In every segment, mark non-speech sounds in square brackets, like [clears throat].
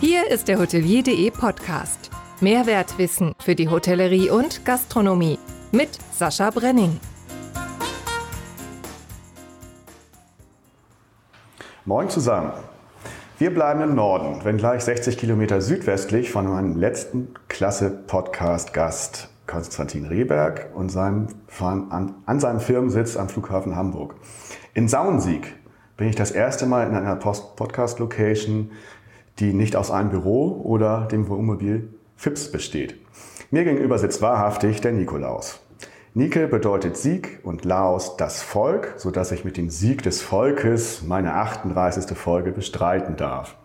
Hier ist der Hotelier.de Podcast. Mehrwertwissen für die Hotellerie und Gastronomie mit Sascha Brenning. Moin zusammen. Wir bleiben im Norden, wenngleich 60 Kilometer südwestlich von meinem letzten Klasse-Podcast-Gast Konstantin Rehberg und seinem, an, an seinem Firmensitz am Flughafen Hamburg. In Saunsiek bin ich das erste Mal in einer Podcast-Location, die nicht aus einem Büro oder dem Wohnmobil Fips besteht. Mir gegenüber sitzt wahrhaftig der Nikolaus. Nike bedeutet Sieg und Laos das Volk, so dass ich mit dem Sieg des Volkes meine 38. Folge bestreiten darf.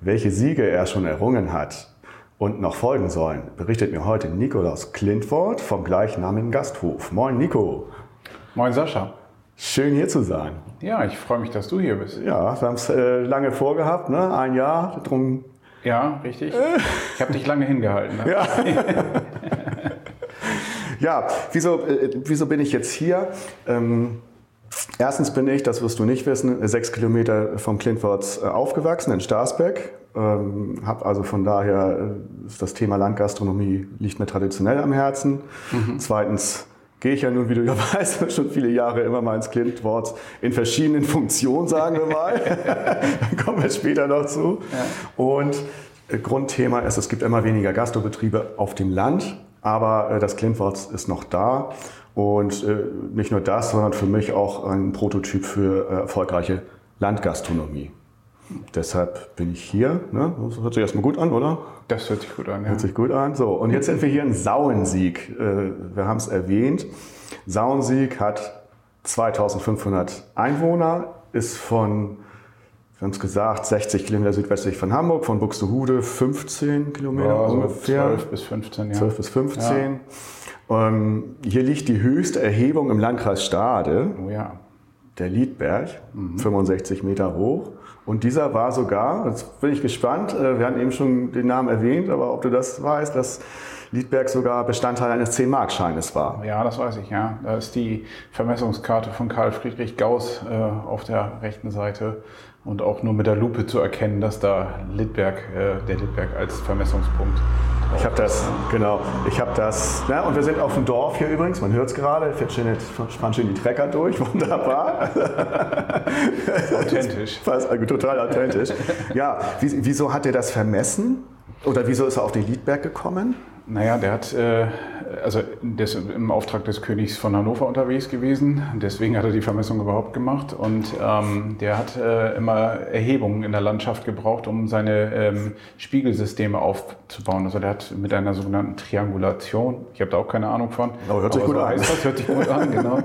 Welche Siege er schon errungen hat und noch folgen sollen, berichtet mir heute Nikolaus Klintwort vom gleichnamigen Gasthof. Moin Nico. Moin Sascha. Schön hier zu sein. Ja, ich freue mich, dass du hier bist. Ja, wir haben es äh, lange vorgehabt, ne? ein Jahr. Drum ja, richtig. Ich habe dich lange hingehalten. Ne? Ja. [laughs] ja, wieso, äh, wieso bin ich jetzt hier? Ähm, erstens bin ich, das wirst du nicht wissen, sechs Kilometer vom Klintworts äh, aufgewachsen in Starsbeck. Ähm, habe also von daher äh, das Thema Landgastronomie liegt mir traditionell am Herzen. Mhm. Zweitens gehe ich ja nun, wie du ja [laughs] weißt, schon viele Jahre immer mal ins Klintwort in verschiedenen Funktionen, sagen wir mal. [laughs] Dann kommen wir später noch zu. Ja. Und äh, Grundthema ist, es gibt immer weniger Gastrobetriebe auf dem Land, aber äh, das Klintwort ist noch da. Und äh, nicht nur das, sondern für mich auch ein Prototyp für erfolgreiche Landgastronomie. Deshalb bin ich hier. Ne? Das hört sich erstmal gut an, oder? Das hört sich gut an, ja. Hört sich gut an. So, und jetzt sind wir hier in Sauensieg. Äh, wir haben es erwähnt. Sauensieg hat 2500 Einwohner, ist von, wir haben es gesagt, 60 Kilometer südwestlich von Hamburg, von Buxtehude 15 Kilometer ja, ungefähr. 12 bis 15, ja. 12 bis 15. Ja. Ähm, hier liegt die höchste Erhebung im Landkreis Stade. Oh ja. Der Liedberg, mhm. 65 Meter hoch. Und dieser war sogar, jetzt bin ich gespannt, äh, wir hatten eben schon den Namen erwähnt, aber ob du das weißt, dass Liedberg sogar Bestandteil eines 10-Mark-Scheines war. Ja, das weiß ich, ja. Da ist die Vermessungskarte von Karl Friedrich Gauss äh, auf der rechten Seite und auch nur mit der Lupe zu erkennen, dass da Liedberg, äh, der Liedberg als Vermessungspunkt ich habe das, genau, ich habe das, ja, und wir sind auf dem Dorf hier übrigens, man hört es gerade, fährt schön, fahren schön die Trecker durch, [laughs] wunderbar. Authentisch. [laughs] Fast, also total authentisch. Ja, wieso hat er das vermessen? Oder wieso ist er auf den Liedberg gekommen? Naja, der hat, äh, also der ist im Auftrag des Königs von Hannover unterwegs gewesen. Deswegen hat er die Vermessung überhaupt gemacht. Und ähm, der hat äh, immer Erhebungen in der Landschaft gebraucht, um seine ähm, Spiegelsysteme aufzubauen. Also der hat mit einer sogenannten Triangulation, ich habe da auch keine Ahnung von. Aber hört sich gut so an. Das hört sich gut an, [laughs] genau.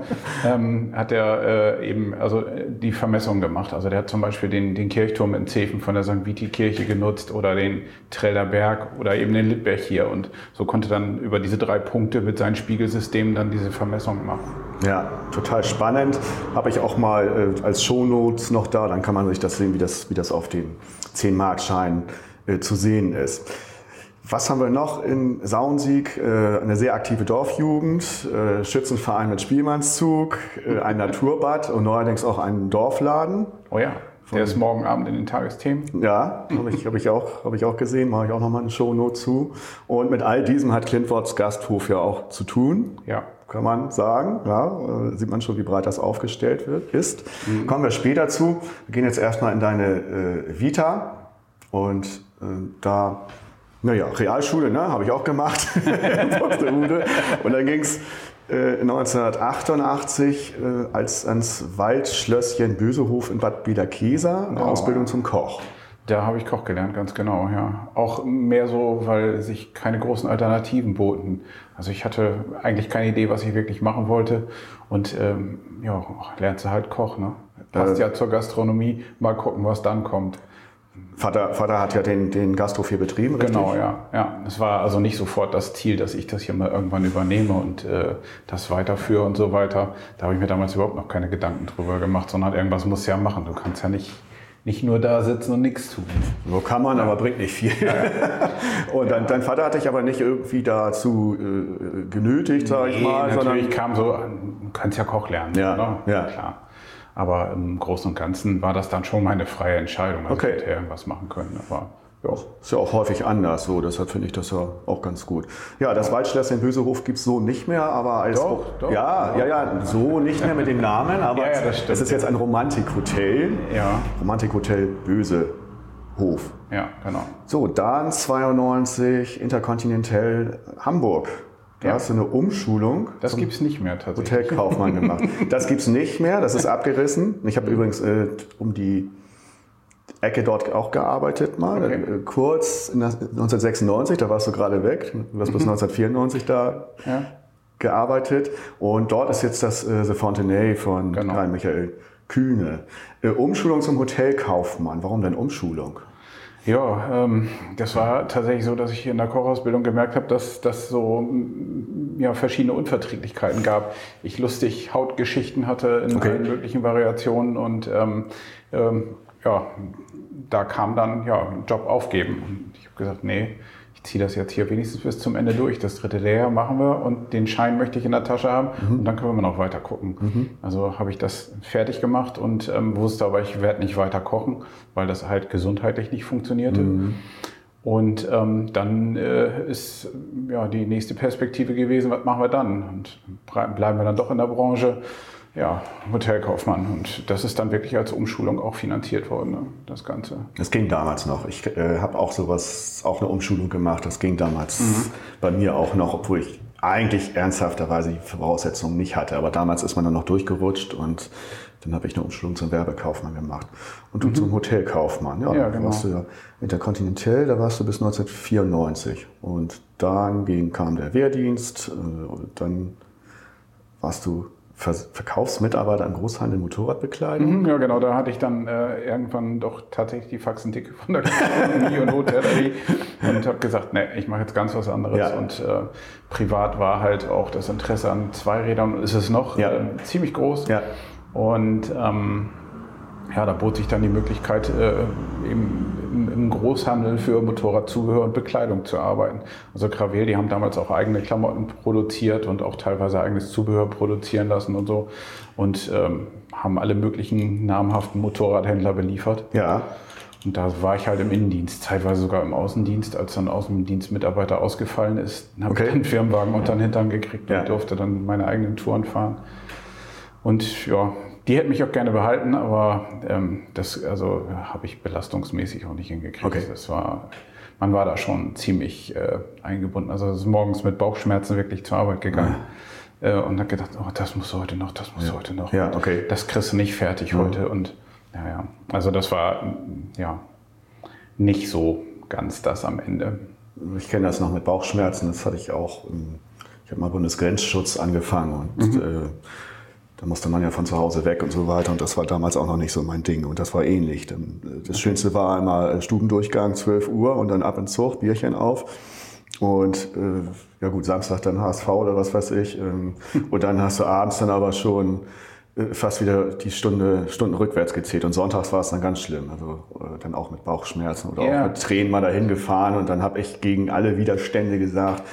ähm, hat er äh, eben also die Vermessung gemacht. Also der hat zum Beispiel den, den Kirchturm in Zefen von der St. Viti-Kirche genutzt oder den Trelder Berg oder eben den Littberg hier. Und so konnte dann über diese drei Punkte mit seinen Spiegelsystemen dann diese Vermessung machen. Ja, total spannend. Habe ich auch mal äh, als Shownotes noch da, dann kann man sich das sehen, wie das, wie das auf dem 10-Mark-Schein äh, zu sehen ist. Was haben wir noch in Saunsieg? Äh, eine sehr aktive Dorfjugend, äh, Schützenverein mit Spielmannszug, äh, ein Naturbad und neuerdings auch einen Dorfladen. Oh ja. Der ist morgen Abend in den Tagesthemen. Ja, habe ich, hab ich, auch, hab ich auch gesehen, mache ich auch nochmal eine Shownote zu. Und mit all diesem hat Klintworts Gasthof ja auch zu tun. Ja. Kann man sagen. Ja, äh, sieht man schon, wie breit das aufgestellt wird, ist. Mhm. Kommen wir später zu. Wir gehen jetzt erstmal in deine äh, Vita. Und äh, da naja, Realschule, ne, habe ich auch gemacht. [laughs] und dann ging es 1988 äh, äh, als ans Waldschlösschen Bösehof in Bad Biederkesa, eine oh. Ausbildung zum Koch. Da habe ich Koch gelernt, ganz genau, ja. Auch mehr so, weil sich keine großen Alternativen boten. Also ich hatte eigentlich keine Idee, was ich wirklich machen wollte. Und ähm, ja, lernst du halt Koch, ne? Passt äh, ja zur Gastronomie. Mal gucken, was dann kommt. Vater, Vater hat ja den, den Gasthof hier betrieben, richtig? Genau, ja. ja. Es war also nicht sofort das Ziel, dass ich das hier mal irgendwann übernehme und äh, das weiterführe und so weiter. Da habe ich mir damals überhaupt noch keine Gedanken drüber gemacht, sondern irgendwas muss ja machen. Du kannst ja nicht, nicht nur da sitzen und nichts tun. So kann man, ja. aber bringt nicht viel. Ja. [laughs] und dann, dein Vater hat dich aber nicht irgendwie dazu äh, genötigt, sag nee, ich mal. Natürlich kam so, du kannst ja Koch lernen. Ja, oder? ja. klar. Aber im Großen und Ganzen war das dann schon meine freie Entscheidung. Also okay. ich hätte irgendwas machen können. Aber ja, ist ja auch häufig anders so, deshalb finde ich das ja auch ganz gut. Ja, das Waldschloss in Bösehof gibt es so nicht mehr, aber als Doch, doch. ja, ja, ja, so nicht mehr mit dem Namen, aber Ja, ja, es ist jetzt ein Romantikhotel. Ja. Romantikhotel Bösehof. Ja, genau. So, dann 92 Intercontinental Hamburg. Da Ja. hast du eine Umschulung Das gibt es nicht mehr tatsächlich. Hotelkaufmann [laughs] gemacht. Das gibt's nicht mehr, das ist abgerissen. Ich habe übrigens äh, um die Ecke dort auch gearbeitet mal. Okay. Äh, kurz in der- 1996, da warst du gerade weg. Du hast bis 1994 da Mhm. Ja. gearbeitet. Und dort ist jetzt das äh, The Fontenay von Genau. Karl Michael Kühne. Äh, Umschulung zum Hotelkaufmann. Warum denn Umschulung? Ja, ähm, das war tatsächlich so, dass ich in der Kochausbildung gemerkt habe, dass das so mm, ja, verschiedene Unverträglichkeiten gab. Ich lustig Hautgeschichten hatte in Okay. allen möglichen Variationen und ähm, ähm, ja, da kam dann ja Job aufgeben. Und ich habe gesagt, nee, ziehe das jetzt hier wenigstens bis zum Ende durch. Das dritte Lehrjahr machen wir und den Schein möchte ich in der Tasche haben und dann können wir noch weiter gucken. Also habe ich das fertig gemacht und ähm, wusste aber, ich werde nicht weiter kochen, weil das halt gesundheitlich nicht funktionierte. Und ähm, dann äh, ist ja, die nächste Perspektive gewesen, was machen wir dann? Und bleiben wir dann doch in der Branche, ja, Hotelkaufmann. Und das ist dann wirklich als Umschulung auch finanziert worden, ne, das Ganze. Das ging damals noch. Ich äh, habe auch sowas, auch eine Umschulung gemacht. Das ging damals bei mir auch noch, obwohl ich eigentlich ernsthafterweise die Voraussetzungen nicht hatte. Aber damals ist man dann noch durchgerutscht und dann habe ich eine Umschulung zum Werbekaufmann gemacht. Und du zum Hotelkaufmann. Ja, Ja, da genau. warst du ja Intercontinental, da warst du bis 1994. Und dann ging, kam der Wehrdienst äh, dann warst du Verkaufsmitarbeiter im Großhandel Motorradbekleidung. Mhm, Ja, genau, da hatte ich dann äh, irgendwann doch tatsächlich die Faxendicke von der Gastronomie und Hotellerie und habe gesagt, nee, ich mache jetzt ganz was anderes. Ja. Und äh, privat war halt auch das Interesse an Zweirädern, ist es noch, Ja. äh, ziemlich groß. Ja. Und ähm, ja, da bot sich dann die Möglichkeit, äh, eben im, Großhandel für Motorradzubehör und Bekleidung zu arbeiten. Also Gravel, die haben damals auch eigene Klamotten produziert und auch teilweise eigenes Zubehör produzieren lassen und so. Und ähm, haben alle möglichen namhaften Motorradhändler beliefert. Ja. Und da war ich halt im Innendienst, zeitweise sogar im Außendienst. Als dann Außendienstmitarbeiter ausgefallen ist, habe Okay. ich einen Firmenwagen unter den Hintern gekriegt Ja. und durfte dann meine eigenen Touren fahren. Und ja, die hätten mich auch gerne behalten, aber ähm, das also habe ich belastungsmäßig auch nicht hingekriegt. Okay. Das war, man war da schon ziemlich äh, eingebunden. Also es ist morgens mit Bauchschmerzen wirklich zur Arbeit gegangen. Äh, und habe gedacht, oh, das muss heute noch, das muss heute noch. Ja, okay. Das kriegst du nicht fertig heute. Und ja, ja. Also das war ja nicht so ganz das am Ende. Ich kenne das noch mit Bauchschmerzen. Das hatte ich auch. Ich habe mal Bundesgrenzschutz angefangen und äh, da musste man ja von zu Hause weg und so weiter. Und das war damals auch noch nicht so mein Ding. Und das war ähnlich. Äh, Das Schönste war immer äh, Stubendurchgang, 12 Uhr und dann ab ins Zug, Bierchen auf. Und äh, ja gut, Samstag dann HSV oder was weiß ich. Ähm, [laughs] und dann hast du abends dann aber schon äh, fast wieder die Stunde, Stunden rückwärts gezählt. Und sonntags war es dann ganz schlimm. Also äh, dann auch mit Bauchschmerzen oder Ja. auch mit Tränen mal dahin gefahren. Und dann habe ich gegen alle Widerstände gesagt,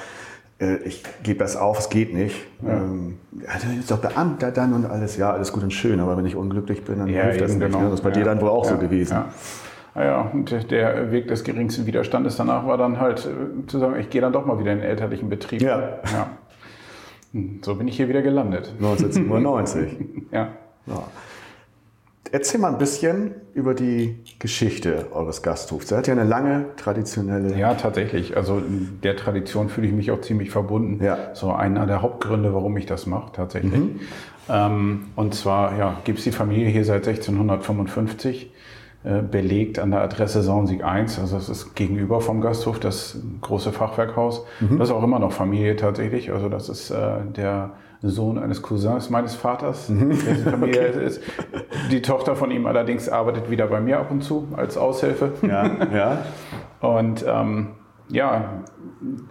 ich gebe das auf, es geht nicht. Ähm, ja, du bist doch Beamter dann und alles. Ja, alles gut und schön. Aber wenn ich unglücklich bin, dann hilft das nicht. Ne? Das ist bei dir dann wohl auch so Ja, gewesen. Ja. Ah Ja, und der Weg des geringsten Widerstandes danach war dann halt äh, zu sagen, ich gehe dann doch mal wieder in den elterlichen Betrieb. Ja. ja. Hm, So bin ich hier wieder gelandet. 1997. [laughs] Ja. Erzähl mal ein bisschen über die Geschichte eures Gasthofs. Er hat ja eine lange traditionelle. Ja, tatsächlich. Also in der Tradition fühle ich mich auch ziemlich verbunden. Ja. So einer der Hauptgründe, warum ich das mache, tatsächlich. Ähm, und zwar ja, gibt es die Familie hier seit 1655, äh, belegt an der Adresse Saunsieg 1. Also das ist gegenüber vom Gasthof das große Fachwerkhaus. Das ist auch immer noch Familie tatsächlich. Also das ist äh, der Sohn eines Cousins meines Vaters, dessen [laughs] Familie es ist. Die Tochter von ihm allerdings arbeitet wieder bei mir ab und zu als Aushilfe. Ja, ja. Und ähm, ja,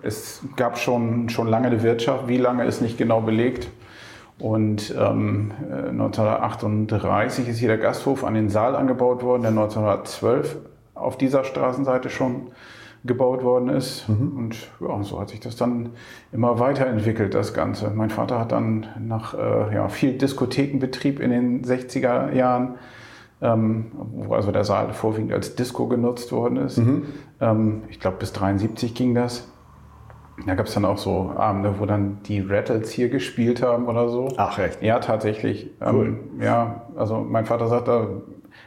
es gab schon, schon lange eine Wirtschaft, wie lange ist nicht genau belegt. Und ähm, äh, 1938 ist hier der Gasthof an den Saal angebaut worden, der 1912 auf dieser Straßenseite schon gebaut worden ist. Und ja, so hat sich das dann immer weiterentwickelt, das Ganze. Mein Vater hat dann nach äh, ja, viel Diskothekenbetrieb in den 60er Jahren ähm, wo also der Saal vorwiegend als Disco genutzt worden ist. Mhm. Ähm, ich glaube, bis 73 ging das. Da gab es dann auch so Abende, wo dann die Rattles hier gespielt haben oder so. Ach, echt? Ja, tatsächlich. Cool. Ähm, ja, also mein Vater sagt,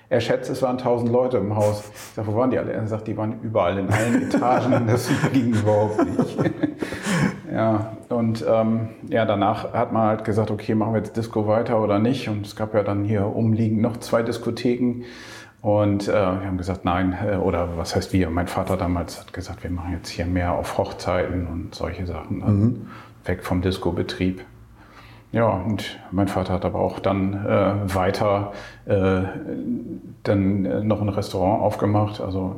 er schätzt, es waren 1000 Leute im Haus. Ich sage, wo waren die alle? Er sagt, die waren überall in allen Etagen. [laughs] Das ging überhaupt nicht. [laughs] ja, und ähm, ja, danach hat man halt gesagt, okay, machen wir jetzt Disco weiter oder nicht? Und es gab ja dann hier umliegend noch zwei Diskotheken. Und äh, wir haben gesagt, nein, äh, oder was heißt wir? Mein Vater damals hat gesagt, wir machen jetzt hier mehr auf Hochzeiten und solche Sachen. Mhm. Weg vom Disco-Betrieb. Ja, und mein Vater hat aber auch dann äh, weiter äh, dann äh, noch ein Restaurant aufgemacht, also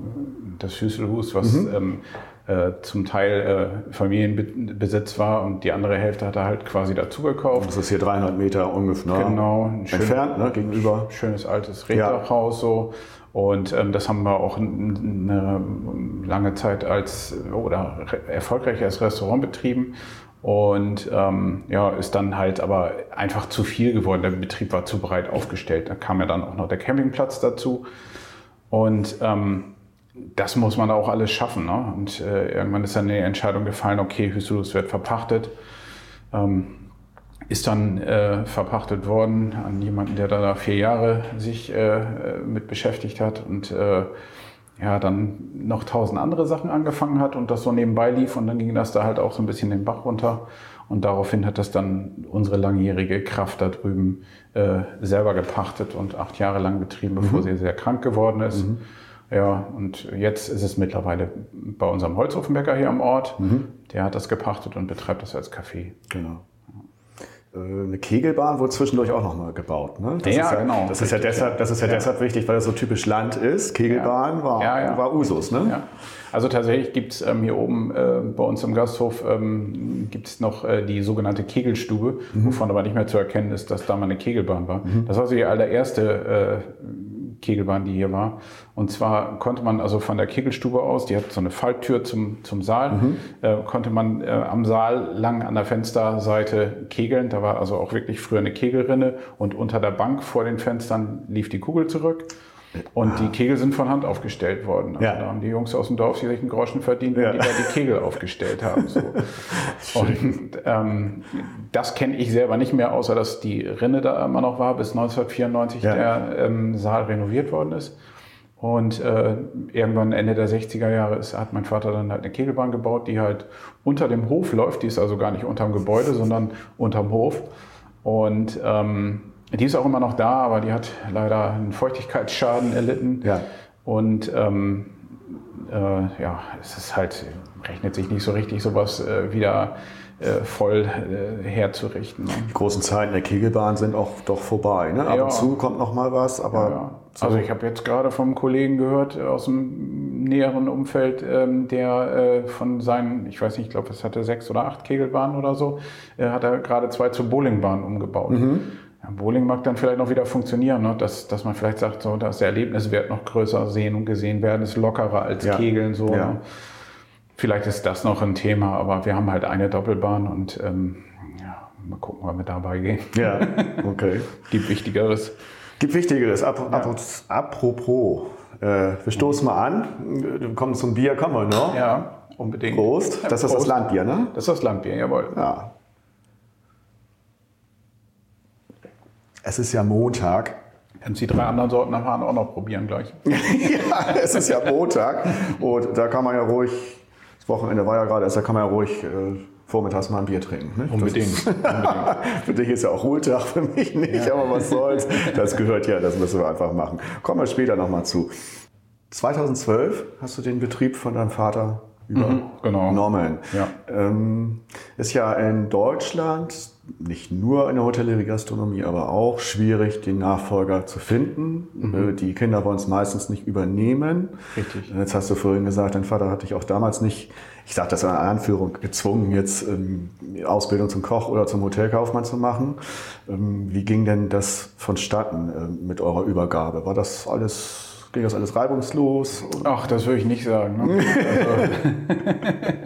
das Hüsselhus, was mhm. ähm, äh, zum Teil äh, Familienbesitz war und die andere Hälfte hat er halt quasi dazu gekauft. Das ist hier 300 Meter ungefähr ne? genau, entfernt, ne, gegenüber. Schönes altes Reddachhaus ja. so. Und ähm, das haben wir auch eine lange Zeit als oder erfolgreich als Restaurant betrieben. Und ähm, ja, ist dann halt aber einfach zu viel geworden. Der Betrieb war zu breit aufgestellt. Da kam ja dann auch noch der Campingplatz dazu. Und ähm, das muss man auch alles schaffen. Ne? Und äh, irgendwann ist dann die Entscheidung gefallen, okay, Hüselus wird verpachtet. Ähm, ist dann äh, verpachtet worden an jemanden, der da vier Jahre sich äh, mit beschäftigt hat und äh, ja, dann noch tausend andere Sachen angefangen hat und das so nebenbei lief und dann ging das da halt auch so ein bisschen den Bach runter und daraufhin hat das dann unsere langjährige Kraft da drüben äh, selber gepachtet und acht Jahre lang betrieben, bevor mhm. sie sehr krank geworden ist. Mhm. Ja, und jetzt ist es mittlerweile bei unserem Holzofenbäcker hier am Ort. Mhm. Der hat das gepachtet und betreibt das als Café. Genau. Äh, eine Kegelbahn wurde zwischendurch auch nochmal gebaut. Ne? Das ja, ja, genau. Das ist ja deshalb, das ist ja, ja, deshalb wichtig, weil das so typisch Land ist. Kegelbahn war, war Usus. Ne? Also tatsächlich gibt es ähm, hier oben äh, bei uns im Gasthof ähm, gibt es noch äh, die sogenannte Kegelstube, mhm. wovon aber nicht mehr zu erkennen ist, dass da mal eine Kegelbahn war. Mhm. Das war so die allererste äh, Kegelbahn, die hier war. Und zwar konnte man also von der Kegelstube aus, die hat so eine Falltür zum, zum Saal, mhm. äh, konnte man äh, am Saal lang an der Fensterseite kegeln. Da war also auch wirklich früher eine Kegelrinne und unter der Bank vor den Fenstern lief die Kugel zurück. Und ah. die Kegel sind von Hand aufgestellt worden. Also ja. Da haben die Jungs aus dem Dorf sich einen Groschen verdient, ja. die da die Kegel aufgestellt haben. So. [laughs] Und ähm, das kenne ich selber nicht mehr, außer dass die Rinne da immer noch war, bis 1994 ja. der ähm, Saal renoviert worden ist. Und äh, irgendwann Ende der 60er Jahre ist, hat mein Vater dann halt eine Kegelbahn gebaut, die halt unter dem Hof läuft. Die ist also gar nicht unterm Gebäude, sondern unterm Hof. Und ähm, die ist auch immer noch da, aber die hat leider einen Feuchtigkeitsschaden erlitten. Ja. Und ähm, äh, ja, es ist halt, rechnet sich nicht so richtig, sowas äh, wieder äh, voll äh, herzurichten. Ne? Die großen Zeiten der Kegelbahn sind auch doch vorbei. Ne? Ab ja. und zu kommt noch mal was, aber. Ja, ja. So. Also ich habe jetzt gerade vom Kollegen gehört aus dem näheren Umfeld, ähm, der äh, von seinen, ich weiß nicht, ich glaube, es hatte sechs oder acht Kegelbahnen oder so, äh, hat er gerade zwei zur Bowlingbahn umgebaut. Mhm. Ja, Bowling mag dann vielleicht noch wieder funktionieren, ne? dass, dass man vielleicht sagt, so, dass der Erlebniswert noch größer sehen und gesehen werden, ist lockerer als ja. Kegeln. So, ja. ne? Vielleicht ist das noch ein Thema, aber wir haben halt eine Doppelbahn und ähm, ja, mal gucken, wann wir dabei gehen. Ja, [laughs] okay. Gibt Wichtigeres. Gibt Wichtigeres. Ap ap apropos, äh, wir stoßen mal an. Wir kommen zum Bier, kommen wir, ne? Ja, unbedingt. Prost. Das ist das Landbier, ne? Das ist das Landbier, jawohl. Ja, Es ist ja Montag. Können Sie drei anderen Sorten am Hahn auch noch probieren gleich. [laughs] ja, es ist ja Montag und da kann man ja ruhig, das Wochenende war ja gerade, da kann man ja ruhig äh, vormittags mal ein Bier trinken. Ne? Unbedingt. Unbedingt. [laughs] für dich ist ja auch Ruhetag, für mich nicht, ja. aber was soll's. Das gehört ja, das müssen wir einfach machen. Kommen wir später nochmal zu. 2012 hast du den Betrieb von deinem Vater übernommen. Mhm, genau. Ja. Ähm, ist ja in Deutschland nicht nur in der Hotellerie, Gastronomie, aber auch schwierig, den Nachfolger zu finden. Mhm. Äh, die Kinder wollen es meistens nicht übernehmen. Richtig. Jetzt hast du vorhin gesagt, dein Vater hat dich auch damals nicht, ich sage das in Anführung, gezwungen, jetzt ähm, Ausbildung zum Koch oder zum Hotelkaufmann zu machen. Ähm, wie ging denn das vonstatten äh, mit eurer Übergabe? War das alles Ging das alles reibungslos? Ach, das würde ich nicht sagen. Ne? [laughs] also, [laughs]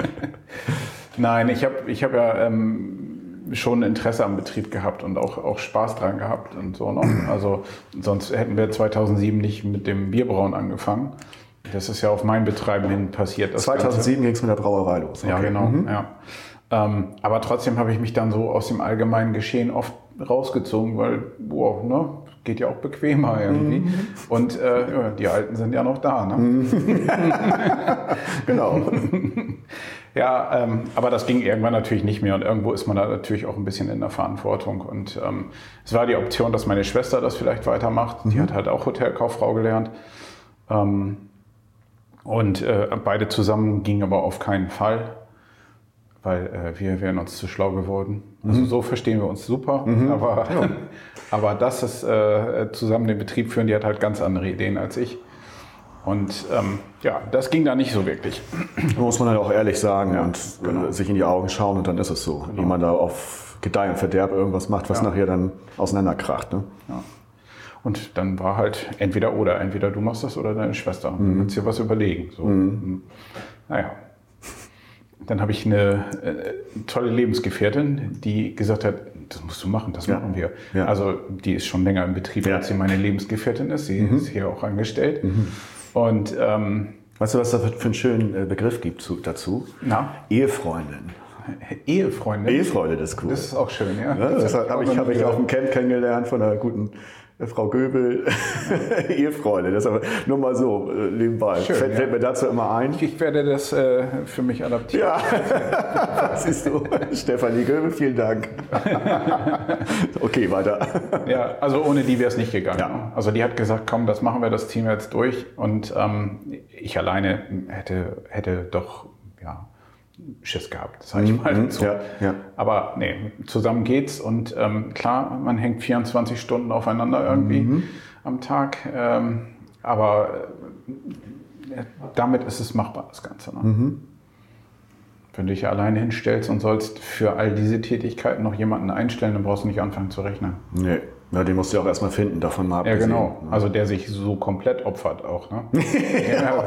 Nein, ich habe ich hab ja ähm, schon Interesse am Betrieb gehabt und auch, auch Spaß dran gehabt und so noch. [clears throat] Also sonst hätten wir 2007 nicht mit dem Bierbrauen angefangen. Das ist ja auf mein Betreiben hin passiert. 2007 ging es mit der Brauerei los. Okay. Ja, genau. Mhm. Ja. Ähm, aber trotzdem habe ich mich dann so aus dem allgemeinen Geschehen oft rausgezogen, weil, boah, ne, geht ja auch bequemer irgendwie. Mhm. Und äh, die Alten sind ja noch da. Ne? Mhm. [laughs] genau. [laughs] ja, ähm, aber das ging irgendwann natürlich nicht mehr und irgendwo ist man da natürlich auch ein bisschen in der Verantwortung. Und ähm, es war die Option, dass meine Schwester das vielleicht weitermacht. Mhm. Die hat halt auch Hotelkauffrau gelernt. Ähm, und äh, beide zusammen gingen aber auf keinen Fall weil äh, wir wären uns zu schlau geworden. Also mhm. so verstehen wir uns super, mhm. aber, ja. [laughs] aber das ist äh, zusammen den Betrieb führen, die hat halt ganz andere Ideen als ich. Und ähm, ja, das ging da nicht so wirklich. Da muss man halt auch ehrlich sagen ja, und genau. sich in die Augen schauen und dann ist es so. Genau. Wie man da auf Gedeih und Verderb irgendwas macht, was ja. nachher dann auseinanderkracht. Ne? Ja. Und dann war halt entweder oder, entweder du machst das oder deine Schwester. Mhm. Du kannst dir was überlegen. So. Mhm. Naja, dann habe ich eine äh, tolle Lebensgefährtin, die gesagt hat, das musst du machen, das ja. machen wir. Ja. Also die ist schon länger im Betrieb, ja. als sie meine Lebensgefährtin ist. Sie mhm. ist hier auch angestellt. Mhm. Und ähm, weißt du, was da für einen schönen äh, Begriff gibt zu, dazu? Na? Ehefreundin. Ehefreundin? Ehefreundin, das ist cool. Das ist auch schön, ja. ja das, das habe ich, hab ich auf dem Camp kennengelernt von einer guten Frau Göbel, Ehefreunde. [laughs] Das ist aber nur mal so äh, nebenbei. Schön, fällt, ja. fällt, mir dazu immer ein. Ich werde das äh, für mich adaptieren. Ja, [laughs] siehst du. Stefanie Göbel, vielen Dank. [laughs] okay, weiter. Ja, also ohne die wäre es nicht gegangen. Ja. Also die hat gesagt, komm, das machen wir, das ziehen wir jetzt durch. Und ähm, ich alleine hätte, hätte doch, ja, Schiss gehabt, sage ich mhm, mal. Mhm, so. Ja, ja. Aber nee, zusammen geht's und ähm, klar, man hängt 24 Stunden aufeinander irgendwie mhm. am Tag, ähm, aber äh, damit ist es machbar, das Ganze. Ne? Mhm. Wenn du dich alleine hinstellst und sollst für all diese Tätigkeiten noch jemanden einstellen, dann brauchst du nicht anfangen zu rechnen. Nee. Ja, den musst du auch erstmal finden, davon mal abgesehen. Ja, genau. Ne? Also der sich so komplett opfert auch. Ne? [laughs] ja,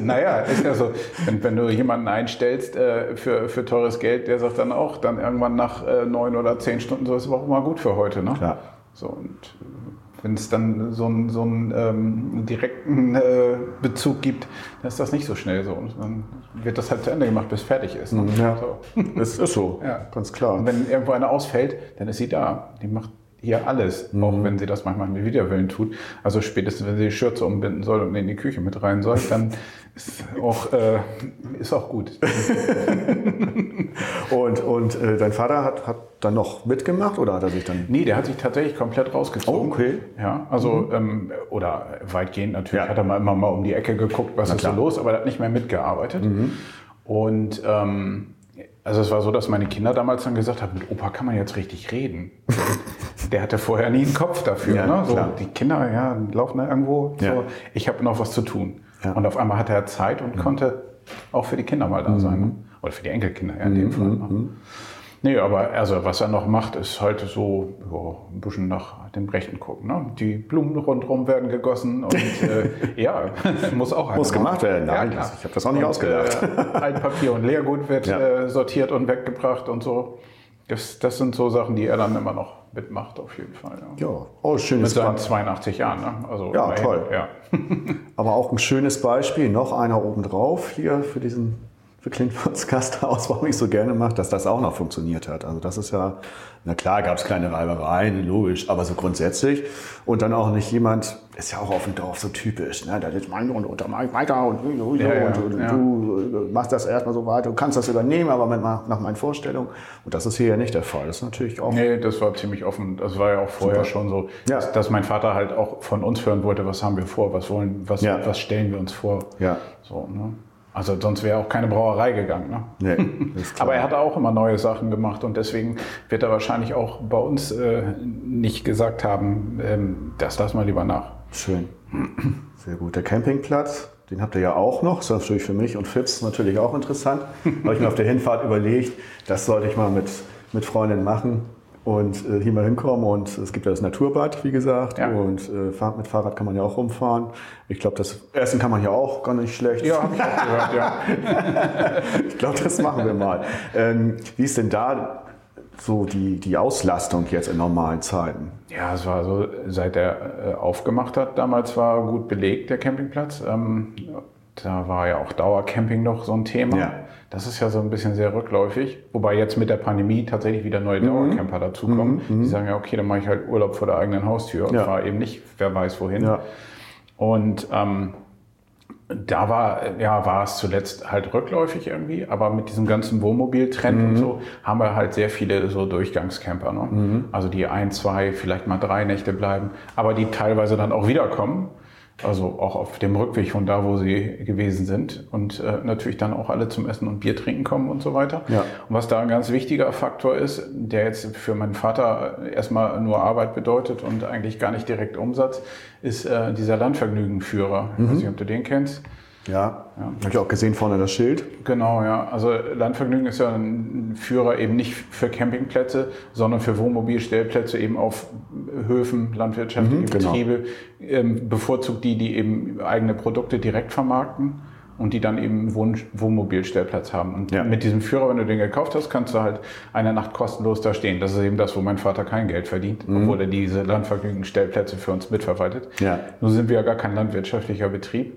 naja, ist ja so, wenn, wenn du jemanden einstellst äh, für, für teures Geld, der sagt dann auch, dann irgendwann nach äh, neun oder zehn Stunden, so ist es auch mal gut für heute. Ne? Klar. So, und äh, wenn es dann so einen, so einen ähm, direkten äh, Bezug gibt, dann ist das nicht so schnell so. Und dann wird das halt zu Ende gemacht, bis fertig ist. Ne? Ja, so. [laughs] das ist so, ja. ganz klar. Und wenn irgendwo eine ausfällt, dann ist sie da. Die macht hier alles, mhm. auch wenn sie das manchmal mit Widerwillen tut. Also spätestens, wenn sie die Schürze umbinden soll und in die Küche mit rein soll, dann [laughs] ist auch, äh, ist auch gut. [laughs] und und äh, dein Vater hat, hat dann noch mitgemacht oder hat er sich dann... Nee, der hat sich tatsächlich komplett rausgezogen. Oh, okay. Ja, also, mhm. ähm, oder weitgehend natürlich ja. hat er mal immer mal um die Ecke geguckt, was Na ist klar. so los, aber er hat nicht mehr mitgearbeitet. Mhm. Und... Ähm, also es war so, dass meine Kinder damals dann gesagt haben, mit Opa kann man jetzt richtig reden. [laughs] Der hatte vorher nie einen Kopf dafür. Ja, ne? so, die Kinder ja, laufen da irgendwo. Ja. So, ich habe noch was zu tun. Ja. Und auf einmal hatte er Zeit und mhm. konnte auch für die Kinder mal da sein. Ne? Mhm. Oder für die Enkelkinder ja, in dem mhm. Fall. Ne? Nee, aber also was er noch macht, ist halt so ja, ein bisschen nach dem Rechten gucken. Ne? Die Blumen rundherum werden gegossen und äh, [laughs] ja, muss auch Muss gemacht werden, nein, ja, ich habe das auch nicht und, ausgedacht. Äh, Altpapier und Leergut wird ja. äh, sortiert und weggebracht und so. Das, das sind so Sachen, die er dann immer noch mitmacht, auf jeden Fall. Ja, ja. Oh, schönes Mit seinen 82 Jahren. Ne? Also ja, immerhin. toll. Ja. [laughs] [laughs] Aber auch ein schönes Beispiel, noch einer obendrauf hier für diesen für Clintfords Gasthaus, [laughs] warum ich so gerne mache, dass das auch noch funktioniert hat. Also das ist ja, na klar gab es kleine Reibereien, logisch, aber so grundsätzlich. Und dann auch nicht jemand, ist ja auch auf dem Dorf so typisch, ne? da ist mein und, und da mach ich weiter und, und, ja, ja, und ja. du machst das erstmal so weiter, du kannst das übernehmen, aber mit, nach meinen Vorstellungen. Und das ist hier ja nicht der Fall. Das ist natürlich auch... Nee, das war ziemlich offen. Das war ja auch vorher super. schon so, dass, dass, mein Vater halt auch von uns hören wollte, was haben wir vor, was wollen, was, was stellen wir uns vor. Ja. So, ne? Also sonst wäre auch keine Brauerei gegangen. Ne? Nee, [laughs] Aber er hat auch immer neue Sachen gemacht und deswegen wird er wahrscheinlich auch bei uns äh, nicht gesagt haben, ähm, das lass mal lieber nach. Schön. Sehr gut. Der Campingplatz, den habt ihr ja auch noch. Das ist natürlich für mich und Fips natürlich auch interessant. Habe ich mir auf der Hinfahrt überlegt, das sollte ich mal mit, mit Freundinnen machen und äh, hier mal hinkommen. Und es gibt ja das Naturbad, wie gesagt. Ja. Und äh, mit Fahrrad kann man ja auch rumfahren. Ich glaube, das Essen kann man ja auch gar nicht schlecht. Ja, habe ich auch gehört, ja. [laughs] ich glaube, das machen wir mal. Ähm, wie ist denn da so die, die Auslastung jetzt in normalen Zeiten? Ja, es war so, seit er äh, aufgemacht hat, damals war gut belegt der Campingplatz. Ähm, da war ja auch Dauercamping noch so ein Thema. Ja. Das ist ja so ein bisschen sehr rückläufig. Wobei jetzt mit der Pandemie tatsächlich wieder neue mhm. Dauercamper dazukommen. Mhm. Die sagen ja, okay, dann mache ich halt Urlaub vor der eigenen Haustür und ja. fahre eben nicht, wer weiß wohin. Ja. Und ähm, da war, ja, war es zuletzt halt rückläufig irgendwie, aber mit diesem ganzen Wohnmobil-Trend mhm. und so haben wir halt sehr viele so Durchgangscamper. Ne? Mhm. Also die ein, zwei, vielleicht mal drei Nächte bleiben, aber die teilweise dann auch wiederkommen. Also auch auf dem Rückweg von da, wo sie gewesen sind und äh, natürlich dann auch alle zum Essen und Bier trinken kommen und so weiter. Ja. Und was da ein ganz wichtiger Faktor ist, der jetzt für meinen Vater erstmal nur Arbeit bedeutet und eigentlich gar nicht direkt Umsatz, ist äh, dieser Landvergnügenführer. Mhm. Ich weiß nicht, ob du den kennst. Ja, ja. habe ich auch gesehen vorne das Schild. Genau, ja. Also Landvergnügen ist ja ein Führer eben nicht für Campingplätze, sondern für Wohnmobilstellplätze eben auf Höfen, landwirtschaftliche mhm, genau. Betriebe. Ähm, bevorzugt die, die eben eigene Produkte direkt vermarkten und die dann eben Wohn Wohnmobilstellplatz haben. Und ja. mit diesem Führer, wenn du den gekauft hast, kannst du halt eine Nacht kostenlos da stehen. Das ist eben das, wo mein Vater kein Geld verdient, mhm. obwohl er diese Landvergnügen-Stellplätze für uns mitverwaltet. Ja. Nun sind wir ja gar kein landwirtschaftlicher Betrieb.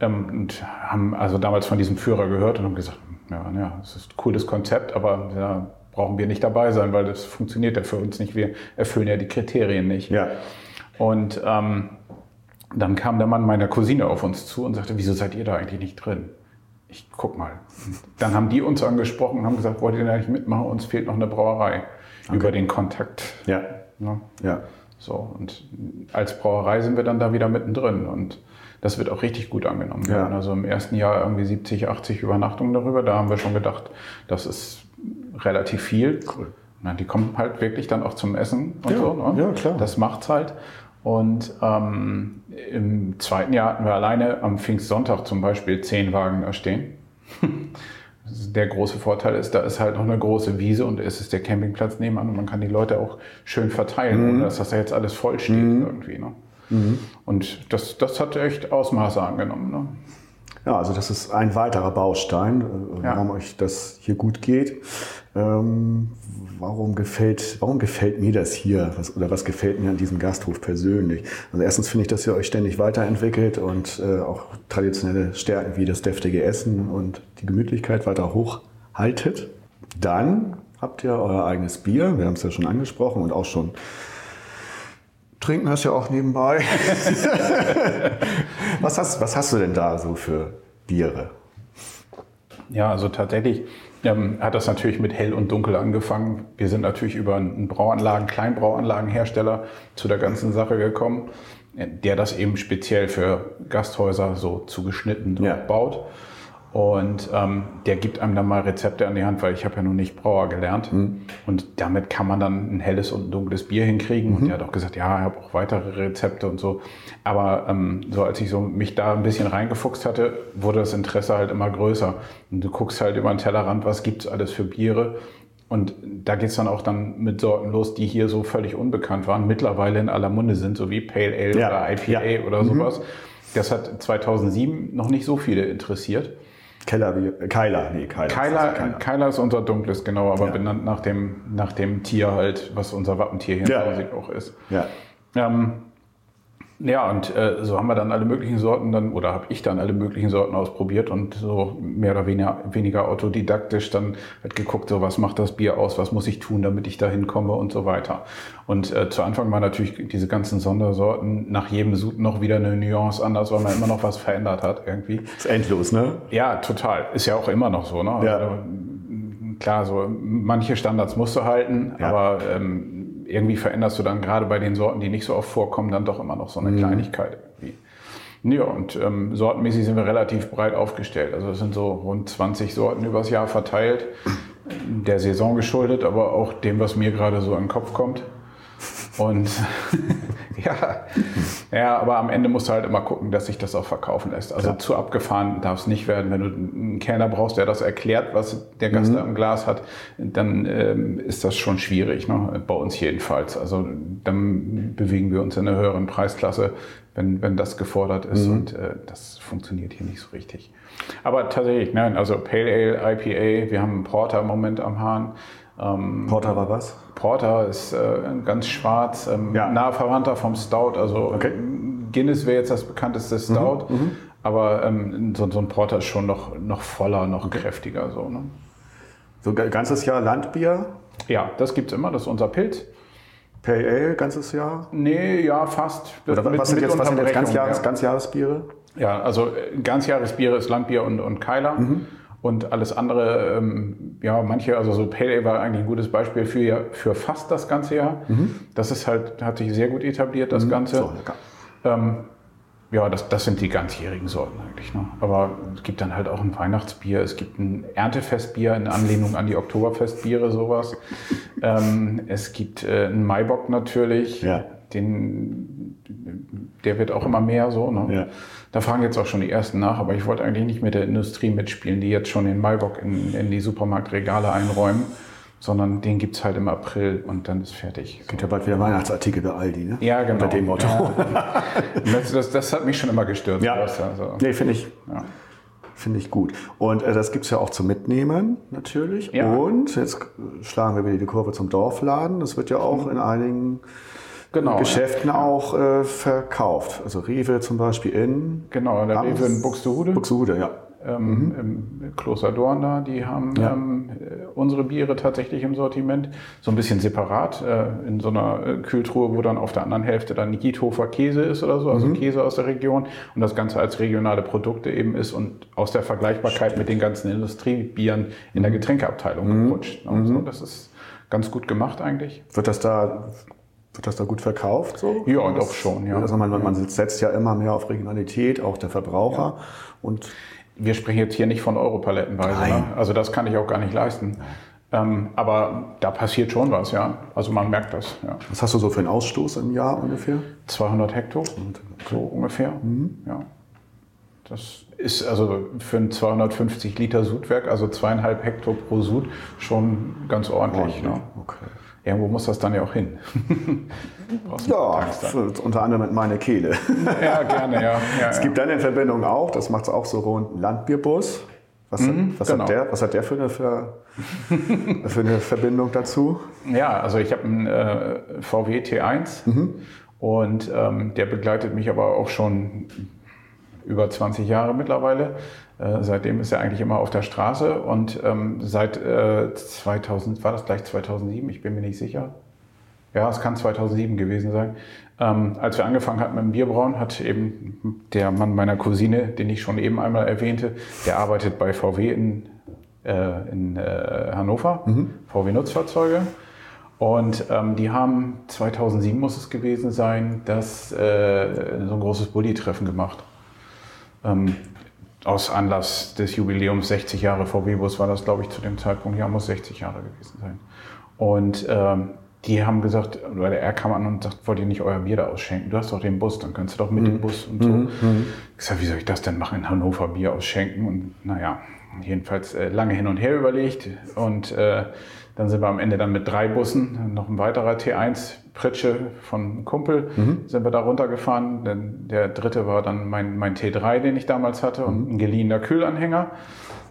Ähm, und haben also damals von diesem Führer gehört und haben gesagt, ja, ja, das ist ein cooles Konzept, aber ja, brauchen wir nicht dabei sein, weil das funktioniert ja für uns nicht. Wir erfüllen ja die Kriterien nicht. Ja. Und ähm, dann kam der Mann meiner Cousine auf uns zu und sagte, wieso seid ihr da eigentlich nicht drin? Ich guck mal. Dann haben die uns angesprochen und haben gesagt, wollt ihr da nicht mitmachen? Uns fehlt noch eine Brauerei okay. über den Kontakt. Ja. ja. ja. So, und als Brauerei sind wir dann da wieder mittendrin. Und das wird auch richtig gut angenommen werden. Ja. Also im ersten Jahr irgendwie 70, 80 Übernachtungen darüber. Da haben wir schon gedacht, das ist relativ viel. Cool. Na, die kommen halt wirklich dann auch zum Essen und ja, so. Ne? Ja, klar. Das macht's halt. Und ähm, im zweiten Jahr hatten wir alleine am Pfingstsonntag zum Beispiel zehn Wagen da stehen. [laughs] der große Vorteil ist, da ist halt noch eine große Wiese und es ist der Campingplatz nebenan und man kann die Leute auch schön verteilen, mhm. ohne dass das da jetzt alles voll steht mhm. irgendwie. Ne? Mhm. Und das, das hat echt Ausmaße angenommen. Ne? Ja, also das ist ein weiterer Baustein, äh, warum ja. euch das hier gut geht. Ähm, warum, gefällt, warum gefällt mir das hier? Was, oder was gefällt mir an diesem Gasthof persönlich? Also erstens finde ich, dass ihr euch ständig weiterentwickelt und äh, auch traditionelle Stärken wie das deftige Essen und die Gemütlichkeit weiter hochhaltet. Dann habt ihr euer eigenes Bier, wir haben es ja schon angesprochen und auch schon Trinken hast du ja auch nebenbei. [laughs] was, hast, was hast du denn da so für Biere? Ja, also tatsächlich ähm, hat das natürlich mit hell und dunkel angefangen. Wir sind natürlich über einen Brauanlagen, Kleinbrauanlagenhersteller zu der ganzen Sache gekommen, der das eben speziell für Gasthäuser so zugeschnitten ja. baut. Und ähm, der gibt einem dann mal Rezepte an die Hand, weil ich habe ja nun nicht Brauer gelernt. Mhm. Und damit kann man dann ein helles und ein dunkles Bier hinkriegen. Mhm. Und der hat auch gesagt, ja, ich habe auch weitere Rezepte und so. Aber ähm, so als ich so mich da ein bisschen reingefuchst hatte, wurde das Interesse halt immer größer. Und du guckst halt über den Tellerrand, was gibt's alles für Biere. Und da geht's dann auch dann mit Sorten los, die hier so völlig unbekannt waren, mittlerweile in aller Munde sind, so wie Pale Ale ja. oder IPA ja. oder sowas. Mhm. Das hat 2007 noch nicht so viele interessiert. Keller, wie, Keiler, nee, Keiler. Keiler, Keiler. Keiler ist unser dunkles, genau, aber ja. benannt nach dem, nach dem Tier halt, was unser Wappentier hier ja. in auch ist. Ja. Ähm, ja, und äh, so haben wir dann alle möglichen Sorten dann, oder habe ich dann alle möglichen Sorten ausprobiert und so mehr oder weniger, weniger autodidaktisch dann halt geguckt, so was macht das Bier aus, was muss ich tun, damit ich da hinkomme und so weiter. Und äh, zu Anfang waren natürlich diese ganzen Sondersorten nach jedem Sud noch wieder eine Nuance anders, weil man immer noch was verändert hat irgendwie. Ist endlos, ne? Ja, total. Ist ja auch immer noch so, ne? Ja. Also, klar, so manche Standards musst du halten, ja. aber ähm, irgendwie veränderst du dann gerade bei den Sorten, die nicht so oft vorkommen, dann doch immer noch so eine mhm. Kleinigkeit. Irgendwie. Ja, und ähm, sortenmäßig sind wir relativ breit aufgestellt. Also es sind so rund 20 Sorten übers Jahr verteilt, der Saison geschuldet, aber auch dem, was mir gerade so in den Kopf kommt. Und [laughs] ja, ja, aber am Ende musst du halt immer gucken, dass sich das auch verkaufen lässt. Also ja. zu abgefahren darf es nicht werden. Wenn du einen Kellner brauchst, der das erklärt, was der Gast mhm. da im Glas hat, dann ähm, ist das schon schwierig, ne? bei uns jedenfalls. Also dann bewegen wir uns in einer höheren Preisklasse, wenn, wenn das gefordert ist. Mhm. Und äh, das funktioniert hier nicht so richtig. Aber tatsächlich, nein, also Pale Ale, IPA, wir haben einen Porter im Moment am Hahn. Ähm, Porter war was? Porter ist äh, ganz schwarz, ähm, ja. nahe Verwandter vom Stout. Also okay. Guinness wäre jetzt das bekannteste Stout, mhm, mhm. aber ähm, so, so, ein Porter ist schon noch, noch voller, noch okay. kräftiger. So, ne? so ganzes Jahr Landbier? Ja, das gibt es immer, das ist unser Pilz. Pale Ale, ganzes Jahr? Nee, ja, fast. Oder mit, was sind jetzt, was sind jetzt Ganzjahres, ja. Ganzjahresbiere? Ja, also äh, Ganzjahresbiere ist Landbier und, und Keiler. Mhm. Und alles andere, ähm, ja, manche, also so Pale Ale war eigentlich ein gutes Beispiel für, für fast das ganze Jahr. Mhm. Das ist halt, hat sich sehr gut etabliert, das mhm. Ganze. So, ähm, ja, das, das sind die ganzjährigen Sorten eigentlich. Ne? Aber es gibt dann halt auch ein Weihnachtsbier, es gibt ein Erntefestbier in Anlehnung an die Oktoberfestbiere, sowas. [laughs] ähm, es gibt äh, einen Maibock natürlich, ja. den, der wird auch immer mehr so. Ne? Ja. Da fragen jetzt auch schon die ersten nach, aber ich wollte eigentlich nicht mit der Industrie mitspielen, die jetzt schon den Maibock in, in die Supermarktregale einräumen sondern den gibt es halt im April und dann ist fertig. Es gibt ja bald wieder Weihnachtsartikel bei Aldi, ne? Ja, genau. Unter dem Motto. Ja. das, das, das, hat mich schon immer gestört. Ja, also. nee, finde ich, ja. Find ich gut. Und äh, das gibt es ja auch zum Mitnehmen natürlich. Ja. Und jetzt schlagen wir wieder die Kurve zum Dorfladen. Das wird ja auch in einigen genau, Geschäften ja. auch äh, verkauft. Also Rewe zum Beispiel in... Genau, der Rewe in Buxtehude. Buxtehude, ja ähm, mhm. im Kloster Dorn da, die haben ja. ähm, unsere Biere tatsächlich im Sortiment, so ein bisschen separat, äh, in so einer äh, Kühltruhe, wo dann auf der anderen Hälfte dann Giethofer Käse ist oder so, also mhm. Käse aus der Region und das Ganze als regionale Produkte eben ist und aus der Vergleichbarkeit Stimmt. mit den ganzen Industriebieren in der mhm. Getränkeabteilung mhm. gerutscht. Also das ist ganz gut gemacht eigentlich. Wird das da wird das da gut verkauft? So? Ja, doch schon. Ja. Also man, man setzt ja immer mehr auf Regionalität, auch der Verbraucher. Ja. Und wir sprechen jetzt hier nicht von Europalettenweise. Ne? Also das kann ich auch gar nicht leisten. Ähm, aber da passiert schon was, ja. Also man merkt das. Ja. Was hast du so für einen Ausstoß im Jahr ungefähr? 200 Hektar, so ungefähr. Mhm. Ja. Das ist also für ein 250 Liter Sudwerk, also zweieinhalb Hektar pro Sud, schon ganz ordentlich. Oh, ne? okay. Irgendwo muss das dann ja auch hin. [laughs] ja, unter anderem mit meiner Kehle. ja, gerne, ja. [laughs] ja es gibt dann eine Verbindung auch, das macht es auch so rund, Landbierbus. Was, mhm, was, genau. hat der, was hat der für eine, für, [laughs] für eine Verbindung dazu? Ja, also ich habe einen äh, VW T1 mhm. und ähm, der begleitet mich aber auch schon über 20 Jahre mittlerweile. Äh, seitdem ist er eigentlich immer auf der Straße und ähm, seit äh, 2000, war das gleich 2007? Ich bin mir nicht sicher. Ja, es kann 2007 gewesen sein. Ähm, als wir angefangen hatten mit dem Bierbrauen, hat eben der Mann meiner Cousine, den ich schon eben einmal erwähnte, der arbeitet bei VW in, äh, in äh, Hannover, mhm. VW Nutzfahrzeuge. Und ähm, die haben 2007 muss es gewesen sein, das äh, so ein großes Bulli-Treffen gemacht. Aus Anlass des Jubiläums 60 Jahre VW-Bus war das, glaube ich, zu dem Zeitpunkt, ja, muss 60 Jahre gewesen sein. Und ähm, die haben gesagt, oder er kam an und sagt, wollt ihr nicht euer Bier da ausschenken? Du hast doch den Bus, dann kannst du doch mit mhm. dem Bus und so. Mhm. mhm. Ich sag, wie soll ich das denn machen, in Hannover Bier ausschenken? Und naja, jedenfalls äh, lange hin und her überlegt und äh, dann sind wir am Ende dann mit drei Bussen, noch ein weiterer T1 Pritsche von Kumpel, mhm. sind wir da runtergefahren. Denn der dritte war dann mein, mein T3, den ich damals hatte und mhm. ein geliehener Kühlanhänger.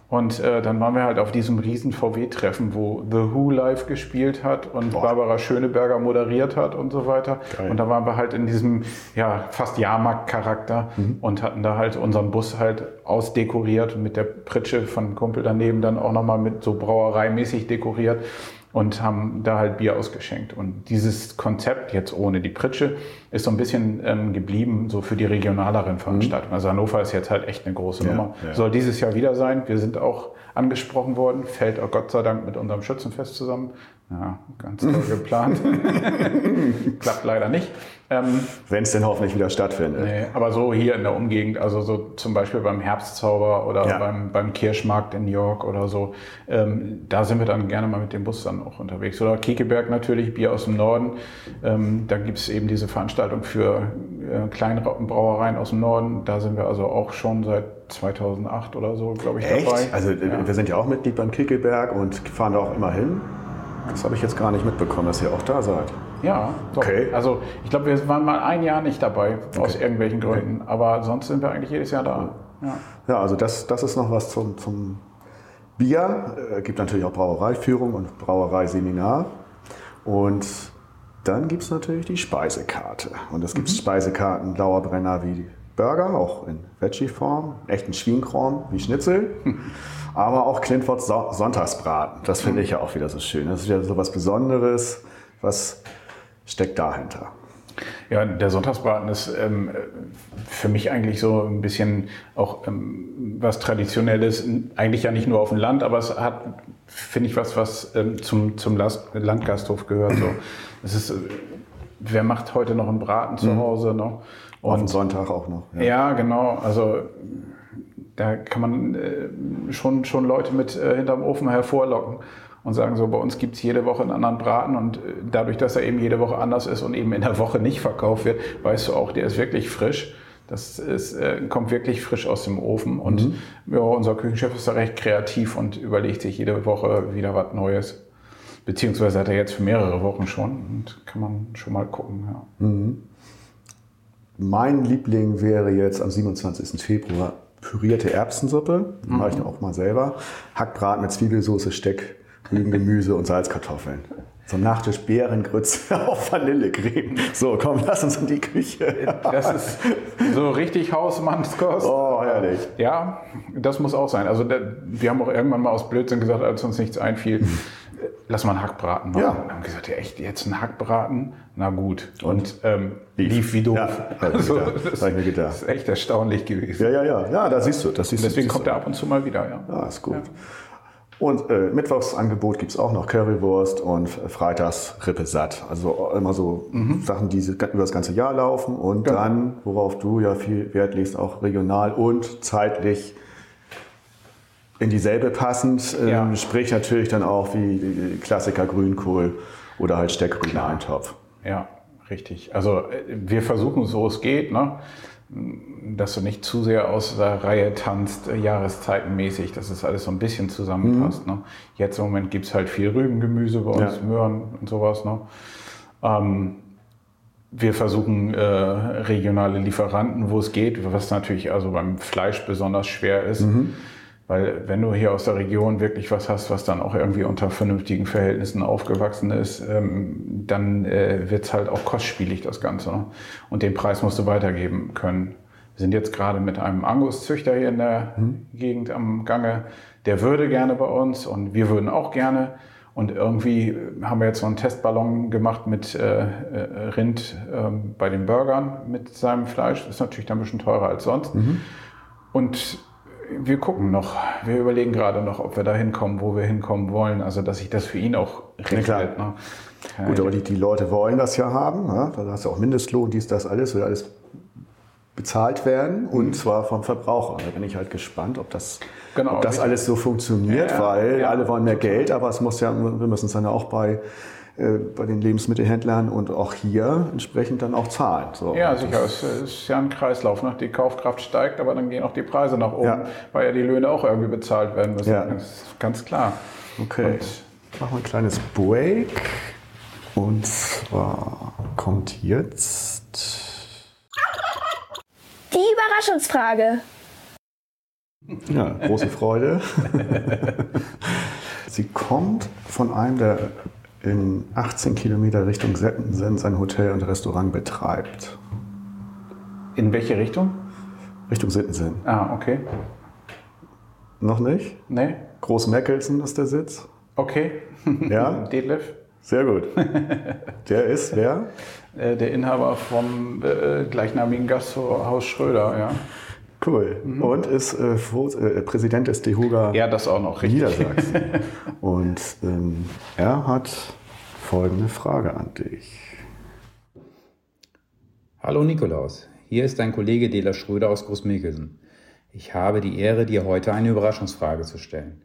Und äh, dann waren wir halt auf diesem riesen VW-Treffen, wo The Who live gespielt hat und Boah. Barbara Schöneberger moderiert hat und so weiter. Geil. Und da waren wir halt in diesem ja, fast Jahrmarkt-Charakter mhm. und hatten da halt unseren Bus halt ausdekoriert mit der Pritsche von Kumpel daneben dann auch nochmal mit so brauereimäßig dekoriert und haben da halt Bier ausgeschenkt. Und dieses Konzept, jetzt ohne die Pritsche, ist so ein bisschen ähm, geblieben, so für die regionaleren Veranstaltungen. Mhm. Also Hannover ist jetzt halt echt eine große ja, Nummer. Ja. Soll dieses Jahr wieder sein. Wir sind auch angesprochen worden, fällt auch Gott sei Dank mit unserem Schützenfest zusammen. Ja, ganz toll geplant. [laughs] Klappt leider nicht. Ähm, Wenn es denn hoffentlich wieder stattfindet. Nee, aber so hier in der Umgegend, also so zum Beispiel beim Herbstzauber oder ja. beim, beim Kirschmarkt in New York oder so, ähm, da sind wir dann gerne mal mit dem Bus dann auch unterwegs. Oder Kekeberg natürlich, Bier aus dem Norden. Ähm, da gibt es eben diese Veranstaltung für äh, Kleinbrauereien aus dem Norden. Da sind wir also auch schon seit 2008 oder so, glaube ich, Echt? dabei. Also ja. wir sind ja auch Mitglied beim Kekelberg und fahren da auch immer hin. Das habe ich jetzt gar nicht mitbekommen, dass ihr auch da seid. Ja, doch. Okay. Also ich glaube, wir waren mal ein Jahr nicht dabei, okay. aus irgendwelchen Gründen. Okay. Aber sonst sind wir eigentlich jedes Jahr da. Ja, ja also das, das ist noch was zum, zum Bier, äh, gibt natürlich auch Brauereiführung und Brauereiseminar. Und dann gibt es natürlich die Speisekarte. Und es gibt mhm. Speisekarten Lauerbrenner wie Burger, auch in Veggie-Form, echten Schwienkram wie Schnitzel, [laughs] aber auch Clintfords Sonntagsbraten. Das finde ich ja auch wieder so schön. Das ist ja so was Besonderes. Was steckt dahinter? Ja, der Sonntagsbraten ist ähm, für mich eigentlich so ein bisschen auch ähm, was Traditionelles, eigentlich ja nicht nur auf dem Land, aber es hat, finde ich, was, was ähm, zum, zum Landgasthof gehört. So. Es ist, äh, wer macht heute noch einen Braten zu mhm. Hause? Ne? Und, auf Sonntag auch noch. Ja, ja genau. Also da kann man äh, schon, schon Leute mit äh, hinterm Ofen hervorlocken und sagen so, bei uns gibt's jede Woche einen anderen Braten und äh, dadurch, dass er eben jede Woche anders ist und eben in der Woche nicht verkauft wird, weißt du auch, der ist wirklich frisch. Das ist, äh, kommt wirklich frisch aus dem Ofen und mhm. ja, unser Küchenchef ist da recht kreativ und überlegt sich jede Woche wieder was Neues. Beziehungsweise hat er jetzt für mehrere Wochen schon und kann man schon mal gucken. Ja. Mhm. Mein Liebling wäre jetzt am 27. Februar pürierte Erbsensuppe. Mhm. Mache ich auch mal selber. Hackbraten mit Zwiebelsauce, Steck, Rüben, Gemüse und Salzkartoffeln. Zum Nachtisch Beerengrütze [laughs] auf Vanillecreme. So, komm, lass uns in die Küche. Das ist so richtig Hausmannskost. Oh, herrlich. Ja, das muss auch sein. Also wir haben auch irgendwann mal aus Blödsinn gesagt, als uns nichts einfiel, lass mal einen Hackbraten machen. Ja. Und haben gesagt, ja echt, jetzt einen Hackbraten? Na gut. Und, Und ähm, lief. lief. wie doof. Ja, [laughs] also, das, das ist echt erstaunlich gewesen. Ja, ja, ja. Ja, da siehst du. Das siehst deswegen kommt er ab und zu mal wieder. Ja, ja ist gut. Ja. Und äh, Mittwochsangebot gibt es auch noch Currywurst und freitags Rippe satt. Also immer so mhm. Sachen, die über das ganze Jahr laufen und genau. dann, worauf du ja viel Wert legst, auch regional und zeitlich in dieselbe passend. Ähm, ja. Sprich natürlich dann auch wie Klassiker Grünkohl oder halt Steckrüben-Eintopf. Ja, richtig. Also äh, wir versuchen so es geht. Ne? Dass du nicht zu sehr aus der Reihe tanzt, äh, jahreszeitenmäßig, dass es alles so ein bisschen zusammenpasst. Mhm. Ne? Jetzt im Moment gibt es halt viel Rübengemüse bei uns, ja. Möhren und sowas. Ne? Ähm, wir versuchen äh, regionale Lieferanten, wo es geht, was natürlich also beim Fleisch besonders schwer ist. Mhm. Weil wenn du hier aus der Region wirklich was hast, was dann auch irgendwie unter vernünftigen Verhältnissen aufgewachsen ist, ähm, dann äh, wird's halt auch kostspielig, das Ganze. Ne? Und den Preis musst du weitergeben können. Wir sind jetzt gerade mit einem Anguszüchter hier in der mhm. Gegend am Gange. Der würde gerne bei uns und wir würden auch gerne. Und irgendwie haben wir jetzt so einen Testballon gemacht mit äh, äh Rind äh, bei den Burgern mit seinem Fleisch. Das ist natürlich dann ein bisschen teurer als sonst. Mhm. Und wir gucken noch. Wir überlegen gerade noch, ob wir da hinkommen, wo wir hinkommen wollen. Also, dass sich das für ihn auch rechnet. Ja, ne? Gut, aber die, die Leute wollen das ja haben. Ne? Da hast du auch Mindestlohn, dies, das, alles, will alles bezahlt werden und mhm. zwar vom Verbraucher. Da bin ich halt gespannt, ob das, genau, ob das alles so funktioniert, ja, weil ja, alle wollen mehr Geld, aber es muss ja, wir müssen es dann ja auch bei bei den Lebensmittelhändlern und auch hier entsprechend dann auch zahlen. So. Ja, sicher. Es ist ja ein Kreislauf. Ne? Die Kaufkraft steigt, aber dann gehen auch die Preise nach oben, ja. weil ja die Löhne auch irgendwie bezahlt werden müssen. Ja. Das ist ganz klar. Okay. Und machen wir ein kleines Break. Und zwar kommt jetzt die Überraschungsfrage. Ja, große Freude. [laughs] Sie kommt von einem der in 18 Kilometer Richtung Settensen sein Hotel und Restaurant betreibt. In welche Richtung? Richtung Sittensen. Ah, okay. Noch nicht? Nee. Groß Meckelsen ist der Sitz. Okay. [laughs] Ja? Detlef. Sehr gut. [laughs] Der ist wer? Äh, der Inhaber vom äh, gleichnamigen Gasthaus Schröder, ja. Cool. Mhm. Und ist äh, äh, Präsident des DEHUGA ja, das auch noch, richtig. Niedersachsen. [laughs] Und ähm, er hat folgende Frage an dich. Hallo Nikolaus, hier ist dein Kollege Dela Schröder aus Großmickelsen. Ich habe die Ehre, dir heute eine Überraschungsfrage zu stellen.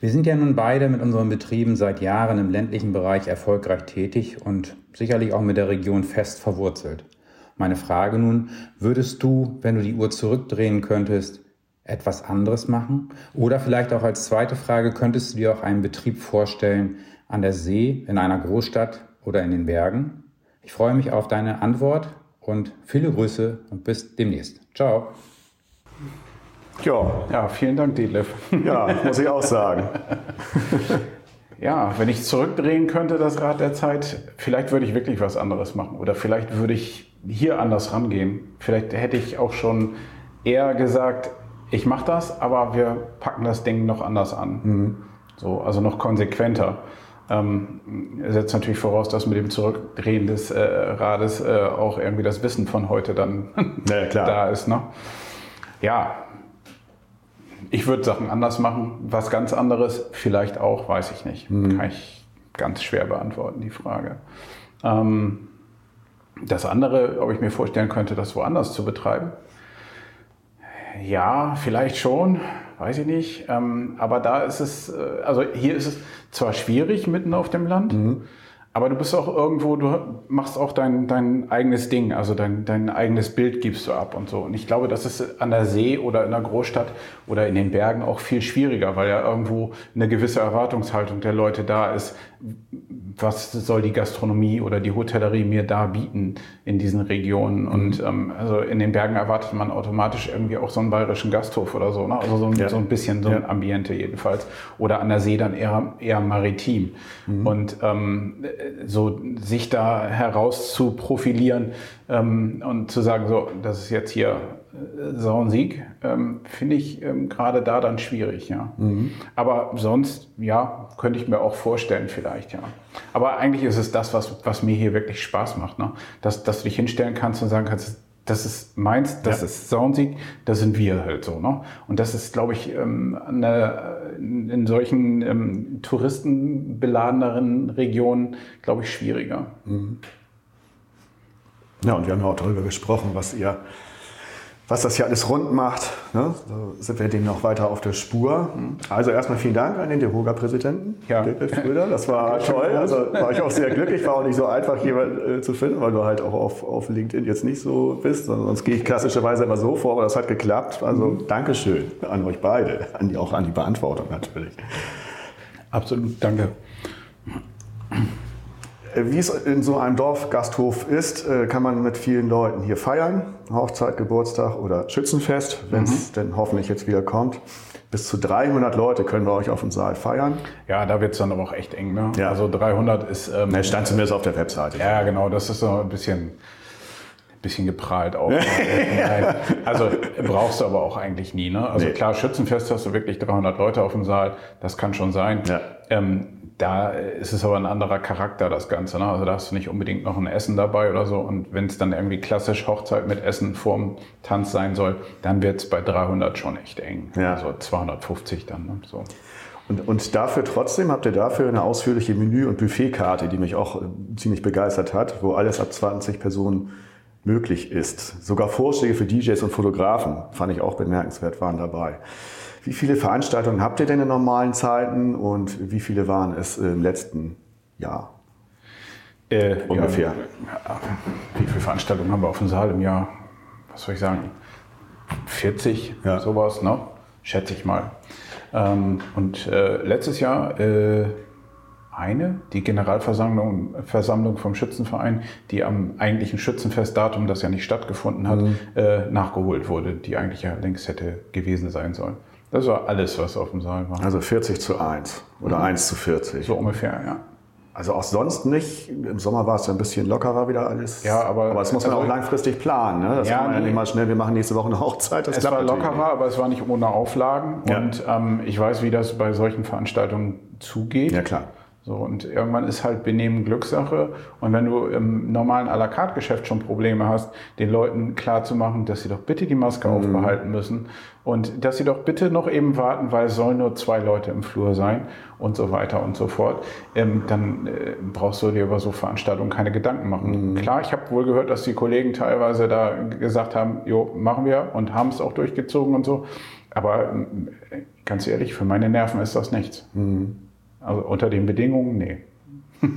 Wir sind ja nun beide mit unseren Betrieben seit Jahren im ländlichen Bereich erfolgreich tätig und sicherlich auch mit der Region fest verwurzelt. Meine Frage nun, würdest du, wenn du die Uhr zurückdrehen könntest, etwas anderes machen? Oder vielleicht auch als zweite Frage, könntest du dir auch einen Betrieb vorstellen an der See, in einer Großstadt oder in den Bergen? Ich freue mich auf deine Antwort und viele Grüße und bis demnächst. Ciao. Ja. Ja, vielen Dank, Detlef. Ja, muss ich auch sagen. [laughs] Ja, wenn ich zurückdrehen könnte, das Rad der Zeit, vielleicht würde ich wirklich was anderes machen. Oder vielleicht würde ich hier anders rangehen. Vielleicht hätte ich auch schon eher gesagt, ich mache das, aber wir packen das Ding noch anders an. Mhm. So, also noch konsequenter. Ähm, setzt natürlich voraus, dass mit dem Zurückdrehen des äh, Rades äh, auch irgendwie das Wissen von heute dann ja, [laughs] da ist. Ne? Ja, ich würde Sachen anders machen. Was ganz anderes, vielleicht auch, weiß ich nicht. Mhm. Kann ich ganz schwer beantworten, die Frage. Ähm, das andere, ob ich mir vorstellen könnte, das woanders zu betreiben. Ja, vielleicht schon, weiß ich nicht. Ähm, aber da ist es, äh, also hier ist es zwar schwierig mitten auf dem Land, mhm. aber du bist auch irgendwo, du machst auch dein, dein eigenes Ding, also dein, dein eigenes Bild gibst du ab und so. Und ich glaube, das ist an der See oder in der Großstadt oder in den Bergen auch viel schwieriger, weil ja irgendwo eine gewisse Erwartungshaltung der Leute da ist was soll die Gastronomie oder die Hotellerie mir da bieten in diesen Regionen. Mhm. Und ähm, also in den Bergen erwartet man automatisch irgendwie auch so einen bayerischen Gasthof oder so, ne? Also so ein, ja. so ein bisschen so ein ja. Ambiente jedenfalls. Oder an der See dann eher, eher maritim. Mhm. Und ähm, so sich da heraus zu profilieren ähm, und zu sagen, so, das ist jetzt hier Sauensieg, ähm, finde ich ähm, gerade da dann schwierig, ja. Mhm. Aber sonst, ja, könnte ich mir auch vorstellen vielleicht, ja. Aber eigentlich ist es das, was, was mir hier wirklich Spaß macht, ne? Dass, dass du dich hinstellen kannst und sagen kannst, das ist meins, das ja. ist Soundsieg, das sind wir halt so. Ne? Und das ist, glaube ich, ähm, eine, in solchen ähm, touristenbeladeneren Regionen, glaube ich, schwieriger. Mhm. Ja, und wir haben ja auch darüber gesprochen, was ihr was das hier alles rund macht. Ne? So sind wir dem noch weiter auf der Spur. Also erstmal vielen Dank an den DeHoga-Präsidenten, ja. David Schröder. Das war [laughs] toll. Also war ich auch sehr glücklich. War auch nicht so einfach, jemand äh, zu finden, weil du halt auch auf, auf LinkedIn jetzt nicht so bist. Sonst gehe ich klassischerweise immer so vor, aber das hat geklappt. Also mhm. Dankeschön an euch beide, an die, auch an die Beantwortung natürlich. Absolut, danke. Äh, wie es in so einem Dorfgasthof ist, äh, kann man mit vielen Leuten hier feiern. Hochzeit, Geburtstag oder Schützenfest, wenn es mhm. denn hoffentlich jetzt wieder kommt. Bis zu 300 Leute können wir euch auf dem Saal feiern. Ja, da wird es dann aber auch echt eng. Ne? Ja. Also 300 ist... Ähm, ne, stand zumindest auf der Webseite. Ja, genau. Das ist so ein bisschen, bisschen geprahlt auch. [laughs] also brauchst du aber auch eigentlich nie. Ne? Also nee. klar, Schützenfest hast du wirklich 300 Leute auf dem Saal. Das kann schon sein. Ja. Ähm, da ist es aber ein anderer Charakter, das Ganze. Ne? Also da hast du nicht unbedingt noch ein Essen dabei oder so. Und wenn es dann irgendwie klassisch Hochzeit mit Essen vorm Tanz sein soll, dann wird es bei 300 schon echt eng. Ja. Also 250 dann. Ne? So. Und, und dafür trotzdem habt ihr dafür eine ausführliche Menü- und Buffetkarte, die mich auch äh, ziemlich begeistert hat, wo alles ab 20 Personen möglich ist. Sogar Vorschläge für DJs und Fotografen, fand ich auch bemerkenswert, waren dabei. Wie viele Veranstaltungen habt ihr denn in normalen Zeiten und wie viele waren es im letzten Jahr? Äh, Ungefähr. Ja, wie viele Veranstaltungen haben wir auf dem Saal im Jahr? Was soll ich sagen? 40, ja. sowas, ne? Schätze ich mal. Ähm, und äh, letztes Jahr äh, eine, die Generalversammlung Versammlung vom Schützenverein, die am eigentlichen Schützenfestdatum, das ja nicht stattgefunden hat, mhm. äh, nachgeholt wurde, die eigentlich ja längst hätte gewesen sein sollen. Das war alles, was auf dem Saal war. Also 40 zu 1 oder mhm. 1 zu 40. So ungefähr, ja. Also auch sonst nicht. Im Sommer war es ja ein bisschen lockerer wieder alles. Ja, aber, aber das muss man also, auch langfristig planen. Ne? Das ja, kann man ja nicht mal schnell, wir machen nächste Woche eine Hochzeit. Das es war lockerer, nicht. aber es war nicht ohne Auflagen. Ja. Und ähm, ich weiß, wie das bei solchen Veranstaltungen zugeht. Ja, klar. So, und irgendwann ist halt Benehmen Glückssache. Und wenn du im normalen à la carte Geschäft schon Probleme hast, den Leuten klarzumachen, dass sie doch bitte die Maske mhm. aufbehalten müssen und dass sie doch bitte noch eben warten, weil es sollen nur zwei Leute im Flur sein und so weiter und so fort, ähm, dann äh, brauchst du dir über so Veranstaltungen keine Gedanken machen. Mhm. Klar, ich habe wohl gehört, dass die Kollegen teilweise da gesagt haben, jo, machen wir und haben es auch durchgezogen und so. Aber äh, ganz ehrlich, für meine Nerven ist das nichts. Mhm. Also unter den Bedingungen, nee. [laughs]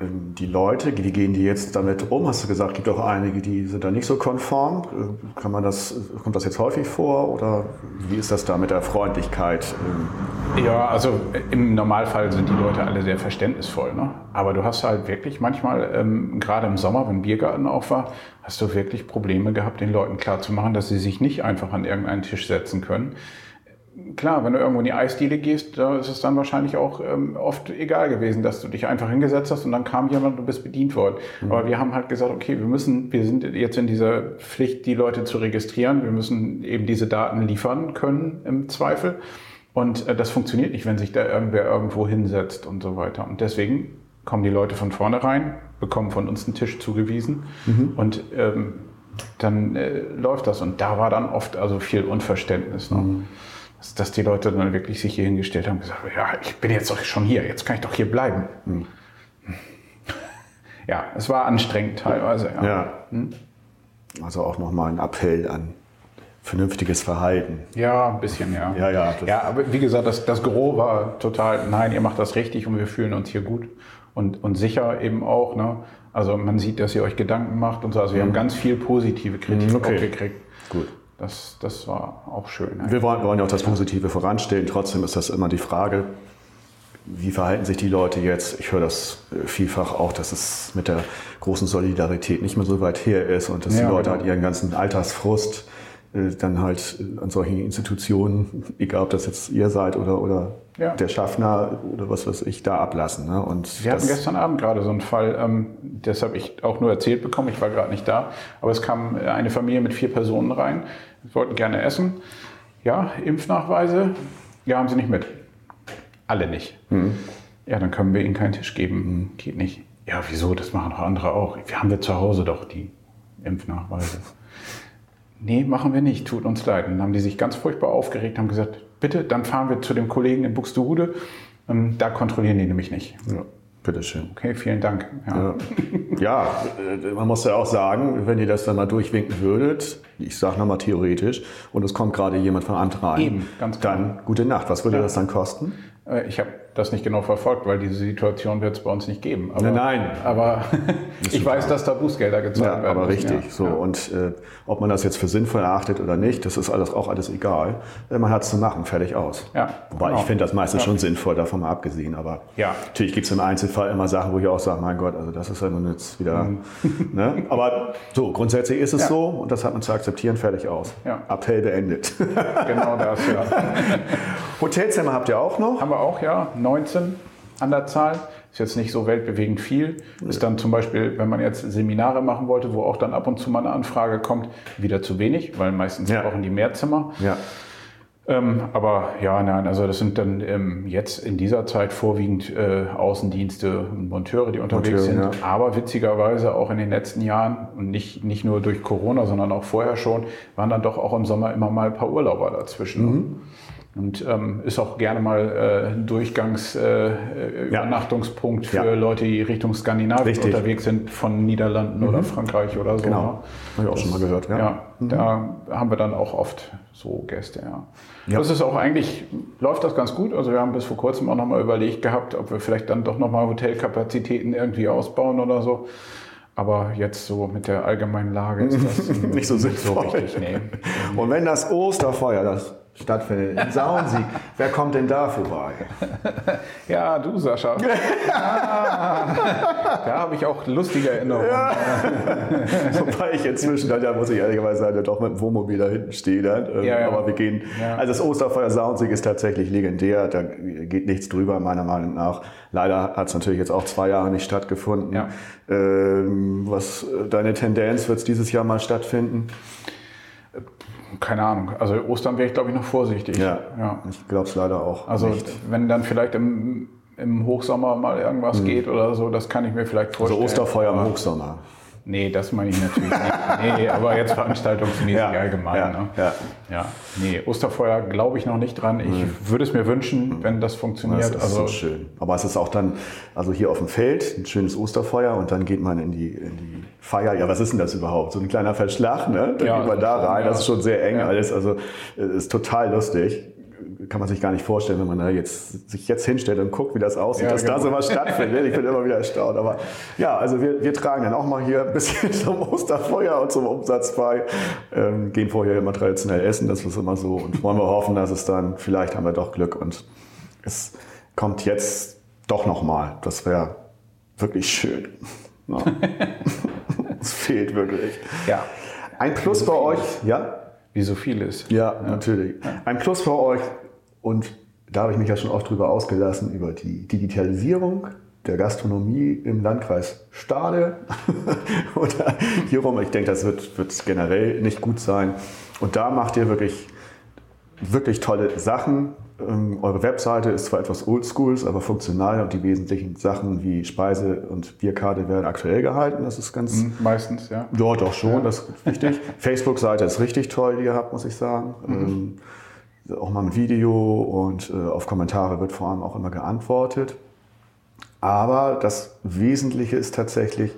ähm, die Leute, wie gehen die jetzt damit um? Hast du gesagt, gibt auch einige, die sind da nicht so konform. Äh, Kann man das, kommt das jetzt häufig vor oder wie ist das da mit der Freundlichkeit? Ähm, Ja, also im Normalfall sind die Leute alle sehr verständnisvoll. Ne? Aber du hast halt wirklich manchmal, ähm, gerade im Sommer, wenn Biergarten auf war, hast du wirklich Probleme gehabt, den Leuten klarzumachen, dass sie sich nicht einfach an irgendeinen Tisch setzen können. Klar, wenn du irgendwo in die Eisdiele gehst, da ist es dann wahrscheinlich auch ähm, oft egal gewesen, dass du dich einfach hingesetzt hast und dann kam jemand und du bist bedient worden. Aber wir haben halt gesagt, okay, wir müssen, wir sind jetzt in dieser Pflicht, die Leute zu registrieren. Wir müssen eben diese Daten liefern können im Zweifel. Und äh, das funktioniert nicht, wenn sich da irgendwer irgendwo hinsetzt und so weiter. Und deswegen kommen die Leute von vorne rein, bekommen von uns einen Tisch zugewiesen und ähm, dann äh, läuft das. Und da war dann oft also viel Unverständnis. Ne? Dass, dass die Leute dann wirklich sich hier hingestellt haben und gesagt, ja, ich bin jetzt doch schon hier, jetzt kann ich doch hier bleiben. Ja, es war anstrengend teilweise. Ja. ja. Also auch nochmal ein Appell an vernünftiges Verhalten. Ja, ein bisschen, ja. Ja, ja, ja, aber wie gesagt, das, das Gros war total, nein, ihr macht das richtig und wir fühlen uns hier gut und, und sicher eben auch. Ne? Also man sieht, dass ihr euch Gedanken macht und so. Also wir haben ganz viel positive Kritik Mhm, okay. auch gekriegt. Gut. Das, das war auch schön. Wir wollen, wollen ja auch das Positive voranstellen. Trotzdem ist das immer die Frage, wie verhalten sich die Leute jetzt? Ich höre das äh, vielfach auch, dass es mit der großen Solidarität nicht mehr so weit her ist und dass Ja, die Leute genau. halt ihren ganzen Altersfrust äh, dann halt äh, an solchen Institutionen, egal ob das jetzt ihr seid oder, oder Ja. der Schaffner oder was weiß ich, da ablassen. Ne? Und Wir hatten gestern Abend gerade so einen Fall, ähm, das habe ich auch nur erzählt bekommen, ich war gerade nicht da, aber es kam eine Familie mit vier Personen rein, wollten gerne essen. Ja, Impfnachweise, ja, haben sie nicht mit. Alle nicht. Ja, dann können wir ihnen keinen Tisch geben. Geht nicht. Ja, wieso? Das machen doch andere auch. Wir haben wir zu Hause doch die Impfnachweise. Nee, machen wir nicht, tut uns leid. Und dann haben die sich ganz furchtbar aufgeregt, haben gesagt, bitte, dann fahren wir zu dem Kollegen in Buxtehude. Ähm, Da kontrollieren die nämlich nicht. ja, bitteschön. Okay, vielen Dank. Ja. Ja, ja äh, man muss ja auch sagen, wenn ihr das dann mal durchwinken würdet, ich sage nochmal theoretisch, und es kommt gerade jemand von Amt rein, Eben, ganz dann gute Nacht. Was würde das dann kosten? Äh, Ich habe das nicht genau verfolgt, weil diese Situation wird es bei uns nicht geben. Aber, Nein, nein. Aber [laughs] ich weiß, dass da Bußgelder gezahlt Ja, werden. aber müssen, richtig. ja. So Ja. und äh, ob man das jetzt für sinnvoll erachtet oder nicht, das ist alles auch alles egal. Äh, Man hat es zu machen, fertig aus. Ja, Wobei genau. ich finde das meistens schon sinnvoll, davon mal abgesehen. Aber Ja. natürlich gibt es im Einzelfall immer Sachen, wo ich auch sage, mein Gott, also das ist ja nun jetzt wieder. Mhm. [laughs] ne? Aber so grundsätzlich ist es so und das hat man zu akzeptieren, fertig aus. Ja. Appell beendet. Genau das, ja. [laughs] Hotelzimmer habt ihr auch noch? Haben wir auch, ja, 19 an der Zahl. Ist jetzt nicht so weltbewegend viel. Ist dann zum Beispiel, wenn man jetzt Seminare machen wollte, wo auch dann ab und zu mal eine Anfrage kommt, wieder zu wenig, weil meistens Ja. brauchen die mehr Zimmer. Ja. Ähm, aber ja, nein, also das sind dann ähm, jetzt in dieser Zeit vorwiegend äh, Außendienste und Monteure, die unterwegs Monteure, sind. ja. Aber witzigerweise auch in den letzten Jahren und nicht, nicht nur durch Corona, sondern auch vorher schon, waren dann doch auch im Sommer immer mal ein paar Urlauber dazwischen. Mhm. Und ähm, ist auch gerne mal äh, ein Durchgangs äh, äh, Ja. Für Ja. Leute, die Richtung Skandinavien Richtig. Mhm. unterwegs sind, von Niederlanden oder Frankreich oder so. Genau. ne? Habe ich auch schon mal gehört, ja. Ja, da haben wir dann auch oft so Gäste, ja. Ja. Das ist auch eigentlich, läuft das ganz gut. Also wir haben bis vor kurzem auch nochmal überlegt gehabt, ob wir vielleicht dann doch nochmal Hotelkapazitäten irgendwie ausbauen oder so. Aber jetzt so mit der allgemeinen Lage ist das [laughs] Nicht so sinnvoll. richtig, nee. Und wenn das Osterfeuer das stattfindet in Sauensieg, wer kommt denn da vorbei? Ja, du Sascha. [laughs] Ah, da habe ich auch lustige Erinnerungen. Wobei ich inzwischen ja, muss ich ehrlicherweise sagen, ja doch mit dem Wohnmobil da hinten stehe. Dann. Ähm, Ja, ja. Aber wir gehen, Ja. also das Osterfeuer Saunsig ist tatsächlich legendär, da geht nichts drüber, meiner Meinung nach. Leider hat es natürlich jetzt auch zwei Jahre nicht stattgefunden. Ja. Ähm, was deine Tendenz, wird es dieses Jahr mal stattfinden? Keine Ahnung. Also Ostern wäre ich, glaube ich, noch vorsichtig. ja. Ich glaube es leider auch. Also nicht. wenn dann vielleicht im, im Hochsommer mal irgendwas geht oder so, das kann ich mir vielleicht Hm. Also vorstellen. Osterfeuer im Hochsommer. Nee, das meine ich natürlich nicht. Nee, aber jetzt veranstaltungsmäßig [laughs] Ja, allgemein. ja, ne? ja. ja. Nee, Osterfeuer glaube ich noch nicht dran. Ich würde es mir wünschen, wenn das funktioniert. Hm. Das ist also so schön. Aber es ist auch dann, also hier auf dem Feld, ein schönes Osterfeuer und dann geht man in die, in die Feier. Ja, was ist denn das überhaupt? So ein kleiner Verschlag, ne? Dann Ja, geht man da rein. schon, Das ist schon sehr eng ja. alles. Also äh, ist total lustig. kann man sich gar nicht vorstellen, wenn man da jetzt, sich jetzt hinstellt und guckt, wie das aussieht, Ja, dass genau. da sowas stattfindet. Ich bin immer wieder erstaunt. Aber ja, also wir, wir tragen dann auch mal hier ein bisschen [laughs] zum Osterfeuer und zum Umsatz bei, ähm, gehen vorher immer traditionell essen, das ist immer so und wollen wir hoffen, dass es dann, vielleicht haben wir doch Glück und es kommt jetzt doch nochmal. Das wäre wirklich schön. [laughs] Ja. Es [laughs] fehlt wirklich. Ja. Ein Plus bei euch, ja? Wie so vieles. Ja, natürlich. Ein Plus für euch und da habe ich mich ja schon oft drüber ausgelassen, über die Digitalisierung der Gastronomie im Landkreis Stade [laughs] oder hierum. Ich denke, das wird, wird generell nicht gut sein. Und da macht ihr wirklich, wirklich tolle Sachen. Ähm, eure Webseite ist zwar etwas oldschool, aber funktional und die wesentlichen Sachen wie Speise- und Bierkarte werden aktuell gehalten. Das ist ganz, Hm, Meistens, ja. ja, doch schon, das ist wichtig. [laughs] Facebook-Seite ist richtig toll, die ihr habt, muss ich sagen. Ähm, auch mal mit Video und äh, auf Kommentare wird vor allem auch immer geantwortet. Aber das Wesentliche ist tatsächlich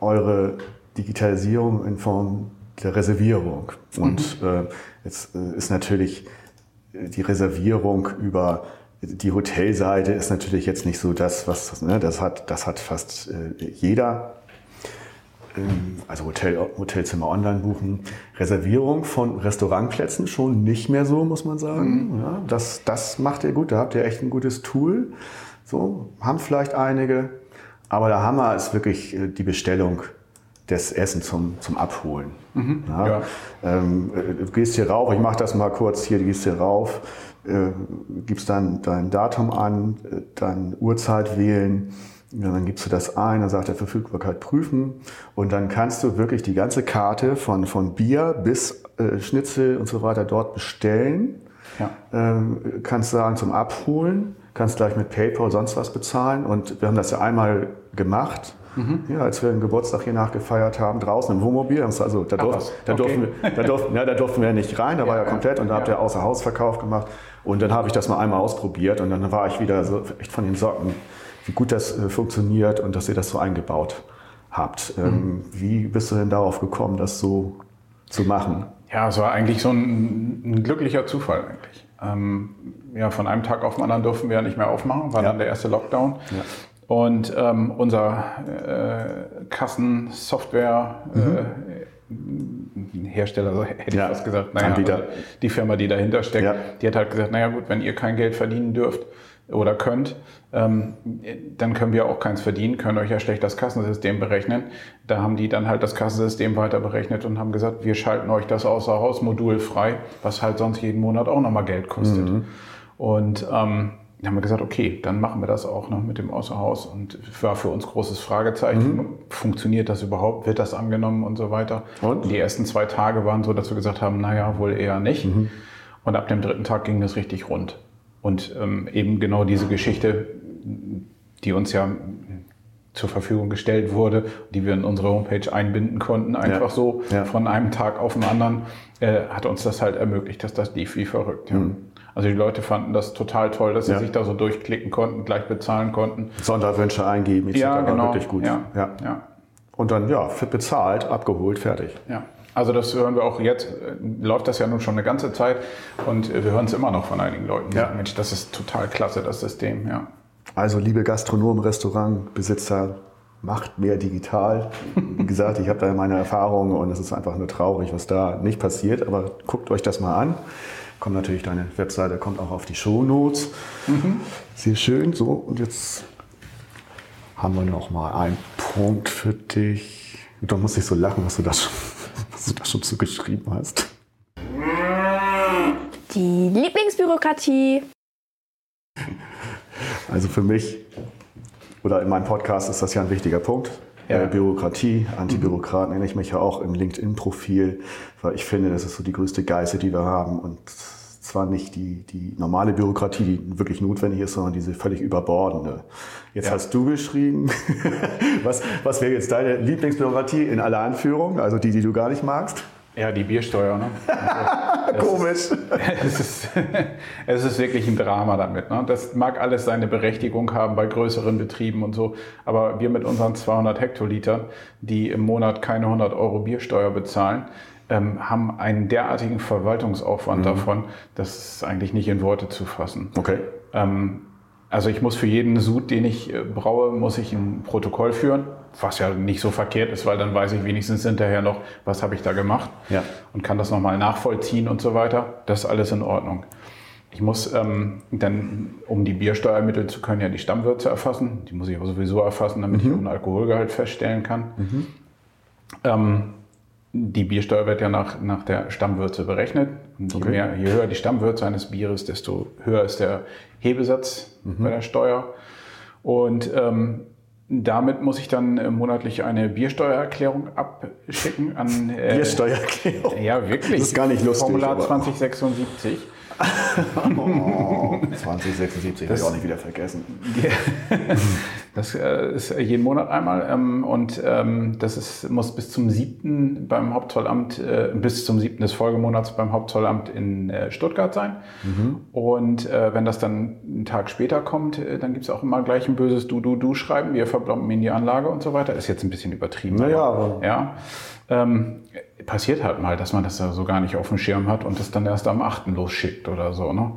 eure Digitalisierung in Form der Reservierung. Und äh, jetzt äh, ist natürlich die Reservierung über die Hotelseite ist natürlich jetzt nicht so das, was ne, das hat, das hat fast äh, jeder. Ähm, Also Hotel, Hotelzimmer online buchen. Reservierung von Restaurantplätzen schon nicht mehr so, muss man sagen. Ja, das, das macht ihr gut, da habt ihr echt ein gutes Tool. So, haben vielleicht einige. Aber der Hammer ist wirklich äh, die Bestellung des Essen zum, zum Abholen. Ja, ja. Ähm, äh, du gehst hier rauf, ich mache das mal kurz hier, du gehst hier rauf, äh, gibst dann dein Datum an, äh, dann Uhrzeit wählen, ja, dann gibst du das ein, dann sagt er Verfügbarkeit prüfen und dann kannst du wirklich die ganze Karte von, von Bier bis äh, Schnitzel und so weiter dort bestellen. Ähm, kannst sagen zum Abholen, kannst gleich mit PayPal sonst was bezahlen und wir haben das ja einmal gemacht. Mhm. Ja, als wir den Geburtstag hier nachgefeiert haben, draußen im Wohnmobil, also da, durf, da, okay. durften wir, da, durften, [laughs] ja, da durften wir nicht rein, da war ja ja. komplett und da habt Ja. ihr Außerhausverkauf gemacht und dann habe ich das mal einmal ausprobiert und dann war ich wieder so echt von den Socken, wie gut das äh, funktioniert und dass ihr das so eingebaut habt. Mhm. Ähm, wie bist du denn darauf gekommen, das so zu machen? Ja, es war eigentlich so ein, ein glücklicher Zufall eigentlich. Ähm, ja, von einem Tag auf den anderen durften wir ja nicht mehr aufmachen, war Ja. dann der erste Lockdown. Und ähm, unser äh, Kassensoftware äh, Hersteller, so hätte Ja. ich fast gesagt, naja, Anbieter. also die Firma, die dahinter steckt, Ja. die hat halt gesagt, naja gut, wenn ihr kein Geld verdienen dürft oder könnt, ähm, dann können wir auch keins verdienen, können euch ja schlecht das Kassensystem berechnen. Da haben die dann halt das Kassensystem weiter berechnet und haben gesagt, wir schalten euch das Außerhausmodul frei, was halt sonst jeden Monat auch nochmal Geld kostet. Und ähm, dann haben wir gesagt, okay, dann machen wir das auch noch mit dem Außerhaus. Und war für uns großes Fragezeichen. Funktioniert das überhaupt? Wird das angenommen und so weiter? Und? Die ersten zwei Tage waren so, dass wir gesagt haben, naja, wohl eher nicht. Und ab dem dritten Tag ging das richtig rund. Und ähm, eben genau diese Geschichte, die uns ja zur Verfügung gestellt wurde, die wir in unsere Homepage einbinden konnten, einfach so Ja. von einem Tag auf den anderen, äh, hat uns das halt ermöglicht, dass das lief wie verrückt. Ja. Mhm. Also die Leute fanden das total toll, dass sie Ja. sich da so durchklicken konnten, gleich bezahlen konnten. Sonderwünsche eingeben, etc. Ja, genau. Wirklich gut. Ja, Ja. ja. Und dann, ja, bezahlt, abgeholt, fertig. Ja, also das hören wir auch jetzt, äh, läuft das ja nun schon eine ganze Zeit und äh, wir hören es immer noch von einigen Leuten. Ja. sagen, Mensch, das ist total klasse, das System, ja. Also, liebe Gastronomen, Restaurantbesitzer, macht mehr digital. Wie gesagt, ich habe da meine Erfahrungen und es ist einfach nur traurig, was da nicht passiert. Aber guckt euch das mal an. Kommt natürlich deine Webseite, kommt auch auf die Shownotes. Sehr schön. So, und jetzt haben wir noch mal einen Punkt für dich. Da muss ich so lachen, was du da schon, [laughs] was du da schon so geschrieben hast. Die Lieblingsbürokratie. Also für mich oder in meinem Podcast ist das ja ein wichtiger Punkt. Ja. Äh, Bürokratie, Antibürokrat nenne ich mich ja auch im LinkedIn-Profil, weil ich finde, das ist so die größte Geißel, die wir haben. Und zwar nicht die, die normale Bürokratie, die wirklich notwendig ist, sondern diese völlig überbordende. Jetzt Ja. hast du geschrieben, [laughs] was, was wäre jetzt deine Lieblingsbürokratie in aller Anführung, also die, die du gar nicht magst? Ja, die Biersteuer, ne? [laughs] Also, Komisch. [laughs] es, ist, es ist wirklich ein Drama damit. Ne? Das mag alles seine Berechtigung haben bei größeren Betrieben und so, aber wir mit unseren 200 Hektolitern, die im Monat keine 100 Euro Biersteuer bezahlen, ähm, haben einen derartigen Verwaltungsaufwand Mhm. davon, das ist eigentlich nicht in Worte zu fassen. Okay. Ähm, also ich muss für jeden Sud, den ich äh, braue, muss ich ein Protokoll führen, was ja nicht so verkehrt ist, weil dann weiß ich wenigstens hinterher noch, was habe ich da gemacht Ja. und kann das nochmal nachvollziehen und so weiter. Das ist alles in Ordnung. Ich muss ähm, dann, um die Biersteuer ermitteln zu können, ja die Stammwürze erfassen. Die muss ich aber sowieso erfassen, damit ich auch einen Alkoholgehalt feststellen kann. Ähm, die Biersteuer wird ja nach, nach der Stammwürze berechnet. Und je, Okay. mehr, je höher die Stammwürze eines Bieres, desto höher ist der Hebesatz bei der Steuer. Und ähm, damit muss ich dann äh, monatlich eine Biersteuererklärung abschicken an. Äh, Biersteuererklärung. Ja, wirklich. Das ist gar nicht lustig, Formular aber- 2076. Oh, 2076 habe ich auch nicht wieder vergessen. [laughs] Das äh, ist jeden Monat einmal ähm, und ähm, das ist, muss bis zum 7. beim Hauptzollamt, äh, bis zum 7. des Folgemonats beim Hauptzollamt in äh, Stuttgart sein. Und äh, wenn das dann einen Tag später kommt, dann gibt es auch immer gleich ein böses Du-Du-Du schreiben, wir verblomben in die Anlage und so weiter. Ist jetzt ein bisschen übertrieben. Naja, aber- aber- ja. Ähm, passiert halt mal, dass man das da so gar nicht auf dem Schirm hat und das dann erst am 8. losschickt oder so. Ne?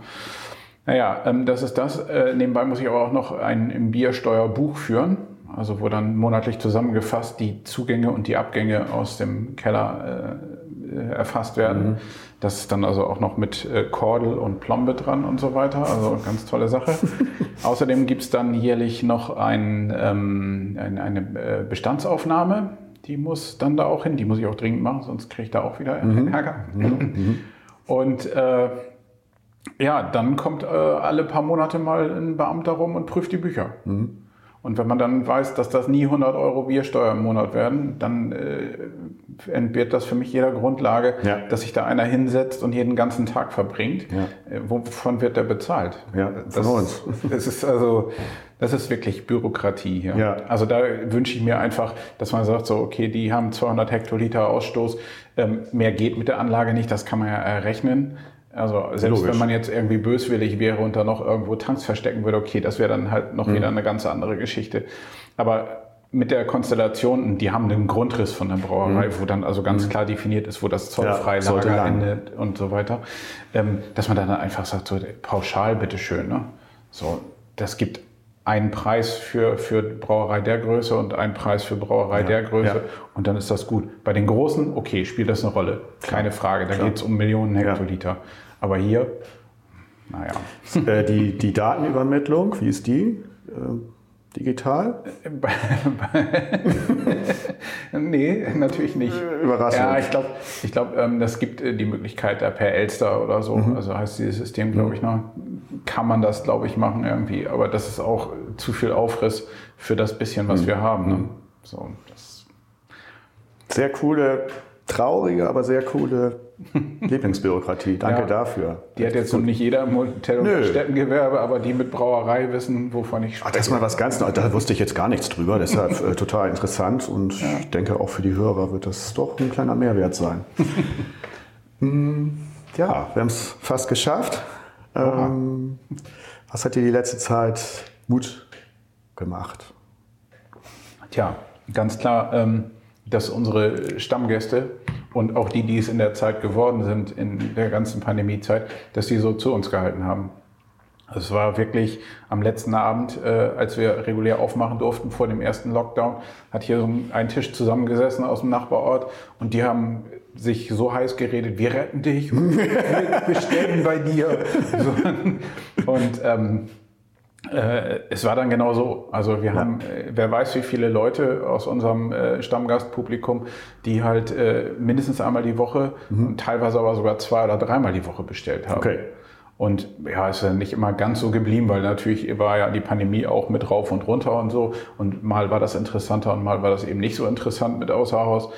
Naja, ähm, das ist das. Äh, nebenbei muss ich aber auch noch ein Biersteuerbuch führen, also wo dann monatlich zusammengefasst die Zugänge und die Abgänge aus dem Keller äh, äh, erfasst werden. Das ist dann also auch noch mit äh, Kordel und Plombe dran und so weiter. Also ganz tolle Sache. [laughs] Außerdem gibt's dann jährlich noch ein, ähm, ein, eine äh, Bestandsaufnahme. Die muss dann da auch hin. Die muss ich auch dringend machen, sonst kriege ich da auch wieder [laughs] Ärger. Und äh, ja, dann kommt äh, alle paar Monate mal ein Beamter rum und prüft die Bücher. Und wenn man dann weiß, dass das nie 100 Euro Biersteuer im Monat werden, dann äh, entbehrt das für mich jeder Grundlage, Ja. dass sich da einer hinsetzt und jeden ganzen Tag verbringt. Ja. Äh, wovon wird der bezahlt? Ja, von das, uns. [laughs] Das ist also, das ist wirklich Bürokratie hier. Ja. Also da wünsche ich mir einfach, dass man sagt, so, okay, die haben 200 Hektoliter Ausstoß, ähm, mehr geht mit der Anlage nicht, das kann man ja errechnen. Also selbst Logisch. wenn man jetzt irgendwie böswillig wäre und da noch irgendwo Tanks verstecken würde, okay, das wäre dann halt Mhm. noch wieder eine ganz andere Geschichte. Aber mit der Konstellation, die haben einen Grundriss von der Brauerei, wo dann also ganz klar definiert ist, wo das Mhm. Ja, Zollfreilager lang. endet und so weiter, ähm, dass man dann einfach sagt, so pauschal bitteschön, ne? So, das gibt einen Preis für, für Brauerei der Größe und einen Preis für Brauerei der Größe ja. und dann ist das gut. Bei den Großen, okay, spielt das eine Rolle, keine Frage, da geht es um Millionen Hektoliter. Aber hier, naja. [laughs] Äh, die, die Datenübermittlung, wie ist die? Äh, digital? [laughs] [laughs] nee, natürlich nicht. Überraschend. Ja, ich glaube, ich glaub, ähm, das gibt äh, die Möglichkeit da per Elster oder so, Mhm. also heißt dieses System, glaube ich, noch, kann man das, glaube ich, machen irgendwie. Aber das ist auch zu viel Aufriss für das bisschen, Mhm. was wir haben. Ne? So, das, Sehr coole, traurige, aber sehr coole [laughs] Lieblingsbürokratie. Danke Ja. dafür. die hat jetzt noch nicht jeder im Hotel- und. Städtengewerbe, aber die mit Brauerei wissen, wovon ich Ach, spreche. das ist mal was ganz Neues. Da wusste ich jetzt gar nichts drüber. Deshalb äh, total interessant und ich denke auch für die Hörer wird das doch ein kleiner Mehrwert sein. [laughs] Hm, ja, wir haben es fast geschafft. Ähm, was hat dir die letzte Zeit Mut gemacht? Tja, ganz klar, ähm, dass unsere Stammgäste und auch die, die es in der Zeit geworden sind, in der ganzen Pandemiezeit, dass die so zu uns gehalten haben. Es war wirklich am letzten Abend, äh, als wir regulär aufmachen durften vor dem ersten Lockdown, hat hier so ein, Tisch zusammengesessen aus dem Nachbarort und die haben sich so heiß geredet, wir retten dich, wir bestellen bei dir. [laughs] So, und ähm, äh, es war dann genau so. Also wir haben, äh, wer weiß, wie viele Leute aus unserem äh, Stammgastpublikum, die halt äh, mindestens einmal die Woche und teilweise aber sogar zwei oder dreimal die Woche bestellt haben. Okay. Und ja, ist ja nicht immer ganz so geblieben, weil natürlich war ja die Pandemie auch mit rauf und runter und so. Und mal war das interessanter und mal war das eben nicht so interessant mit Außerhaus.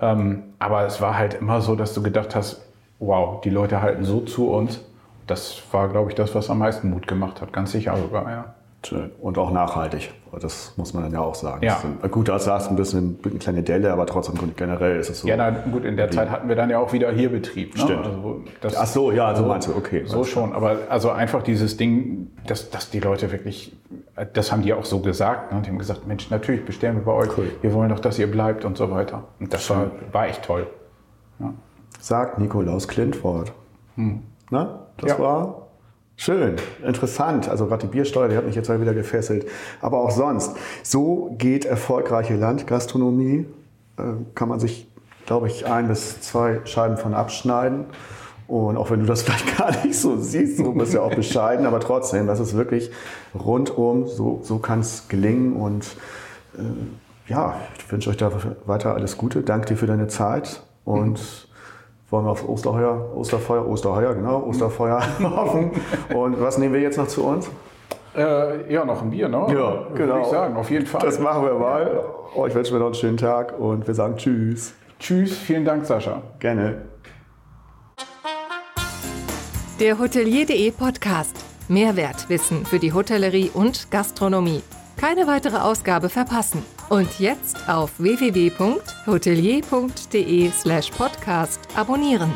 Ähm, aber es war halt immer so, dass du gedacht hast, wow, die Leute halten so zu uns. Das war, glaube ich, das, was am meisten Mut gemacht hat. Ganz sicher sogar, ja. Und auch nachhaltig. Das muss man dann ja auch sagen. Ja. Das sind, gut, da saß ein bisschen eine kleine Delle, aber trotzdem generell ist es so. Ja, na gut, in der Zeit hatten wir dann ja auch wieder hier Betrieb. Ne? Stimmt. Also das, Ach so, ja, so meinst du, okay. So schon, aber also einfach dieses Ding, dass, dass die Leute wirklich, das haben die auch so gesagt. Ne? Die haben gesagt, Mensch, natürlich bestellen wir bei euch, Cool. wir wollen doch, dass ihr bleibt und so weiter. Und das war, war echt toll. Ja. sagt Nikolaus Klintwort. Hm. Na, das Ja. war schön, interessant. Also gerade die Biersteuer, die hat mich jetzt mal wieder gefesselt. Aber auch sonst. So geht erfolgreiche Landgastronomie. Äh, kann man sich, glaube ich, ein bis zwei Scheiben von abschneiden. Und auch wenn du das [laughs] vielleicht gar nicht so siehst, so bist du ja auch bescheiden, aber trotzdem, das ist wirklich rundum, so, so kann es gelingen. Und äh, ja, ich wünsche euch da weiter alles Gute. Danke dir für deine Zeit und wollen wir auf Osterheuer, Osterfeuer, Osterheuer, genau, Osterfeuer [laughs] hoffen. Und was nehmen wir jetzt noch zu uns? Äh, ja, noch ein Bier, ne? Ja, Würde genau. ich sagen, auf jeden Fall. Das machen wir mal. Euch wünschen wir noch einen schönen Tag und wir sagen Tschüss. Tschüss, vielen Dank, Sascha. Gerne. Der Hotelier.de Podcast. Mehrwertwissen für die Hotellerie und Gastronomie. Keine weitere Ausgabe verpassen. Und jetzt auf www.hotelier.de slash podcast abonnieren.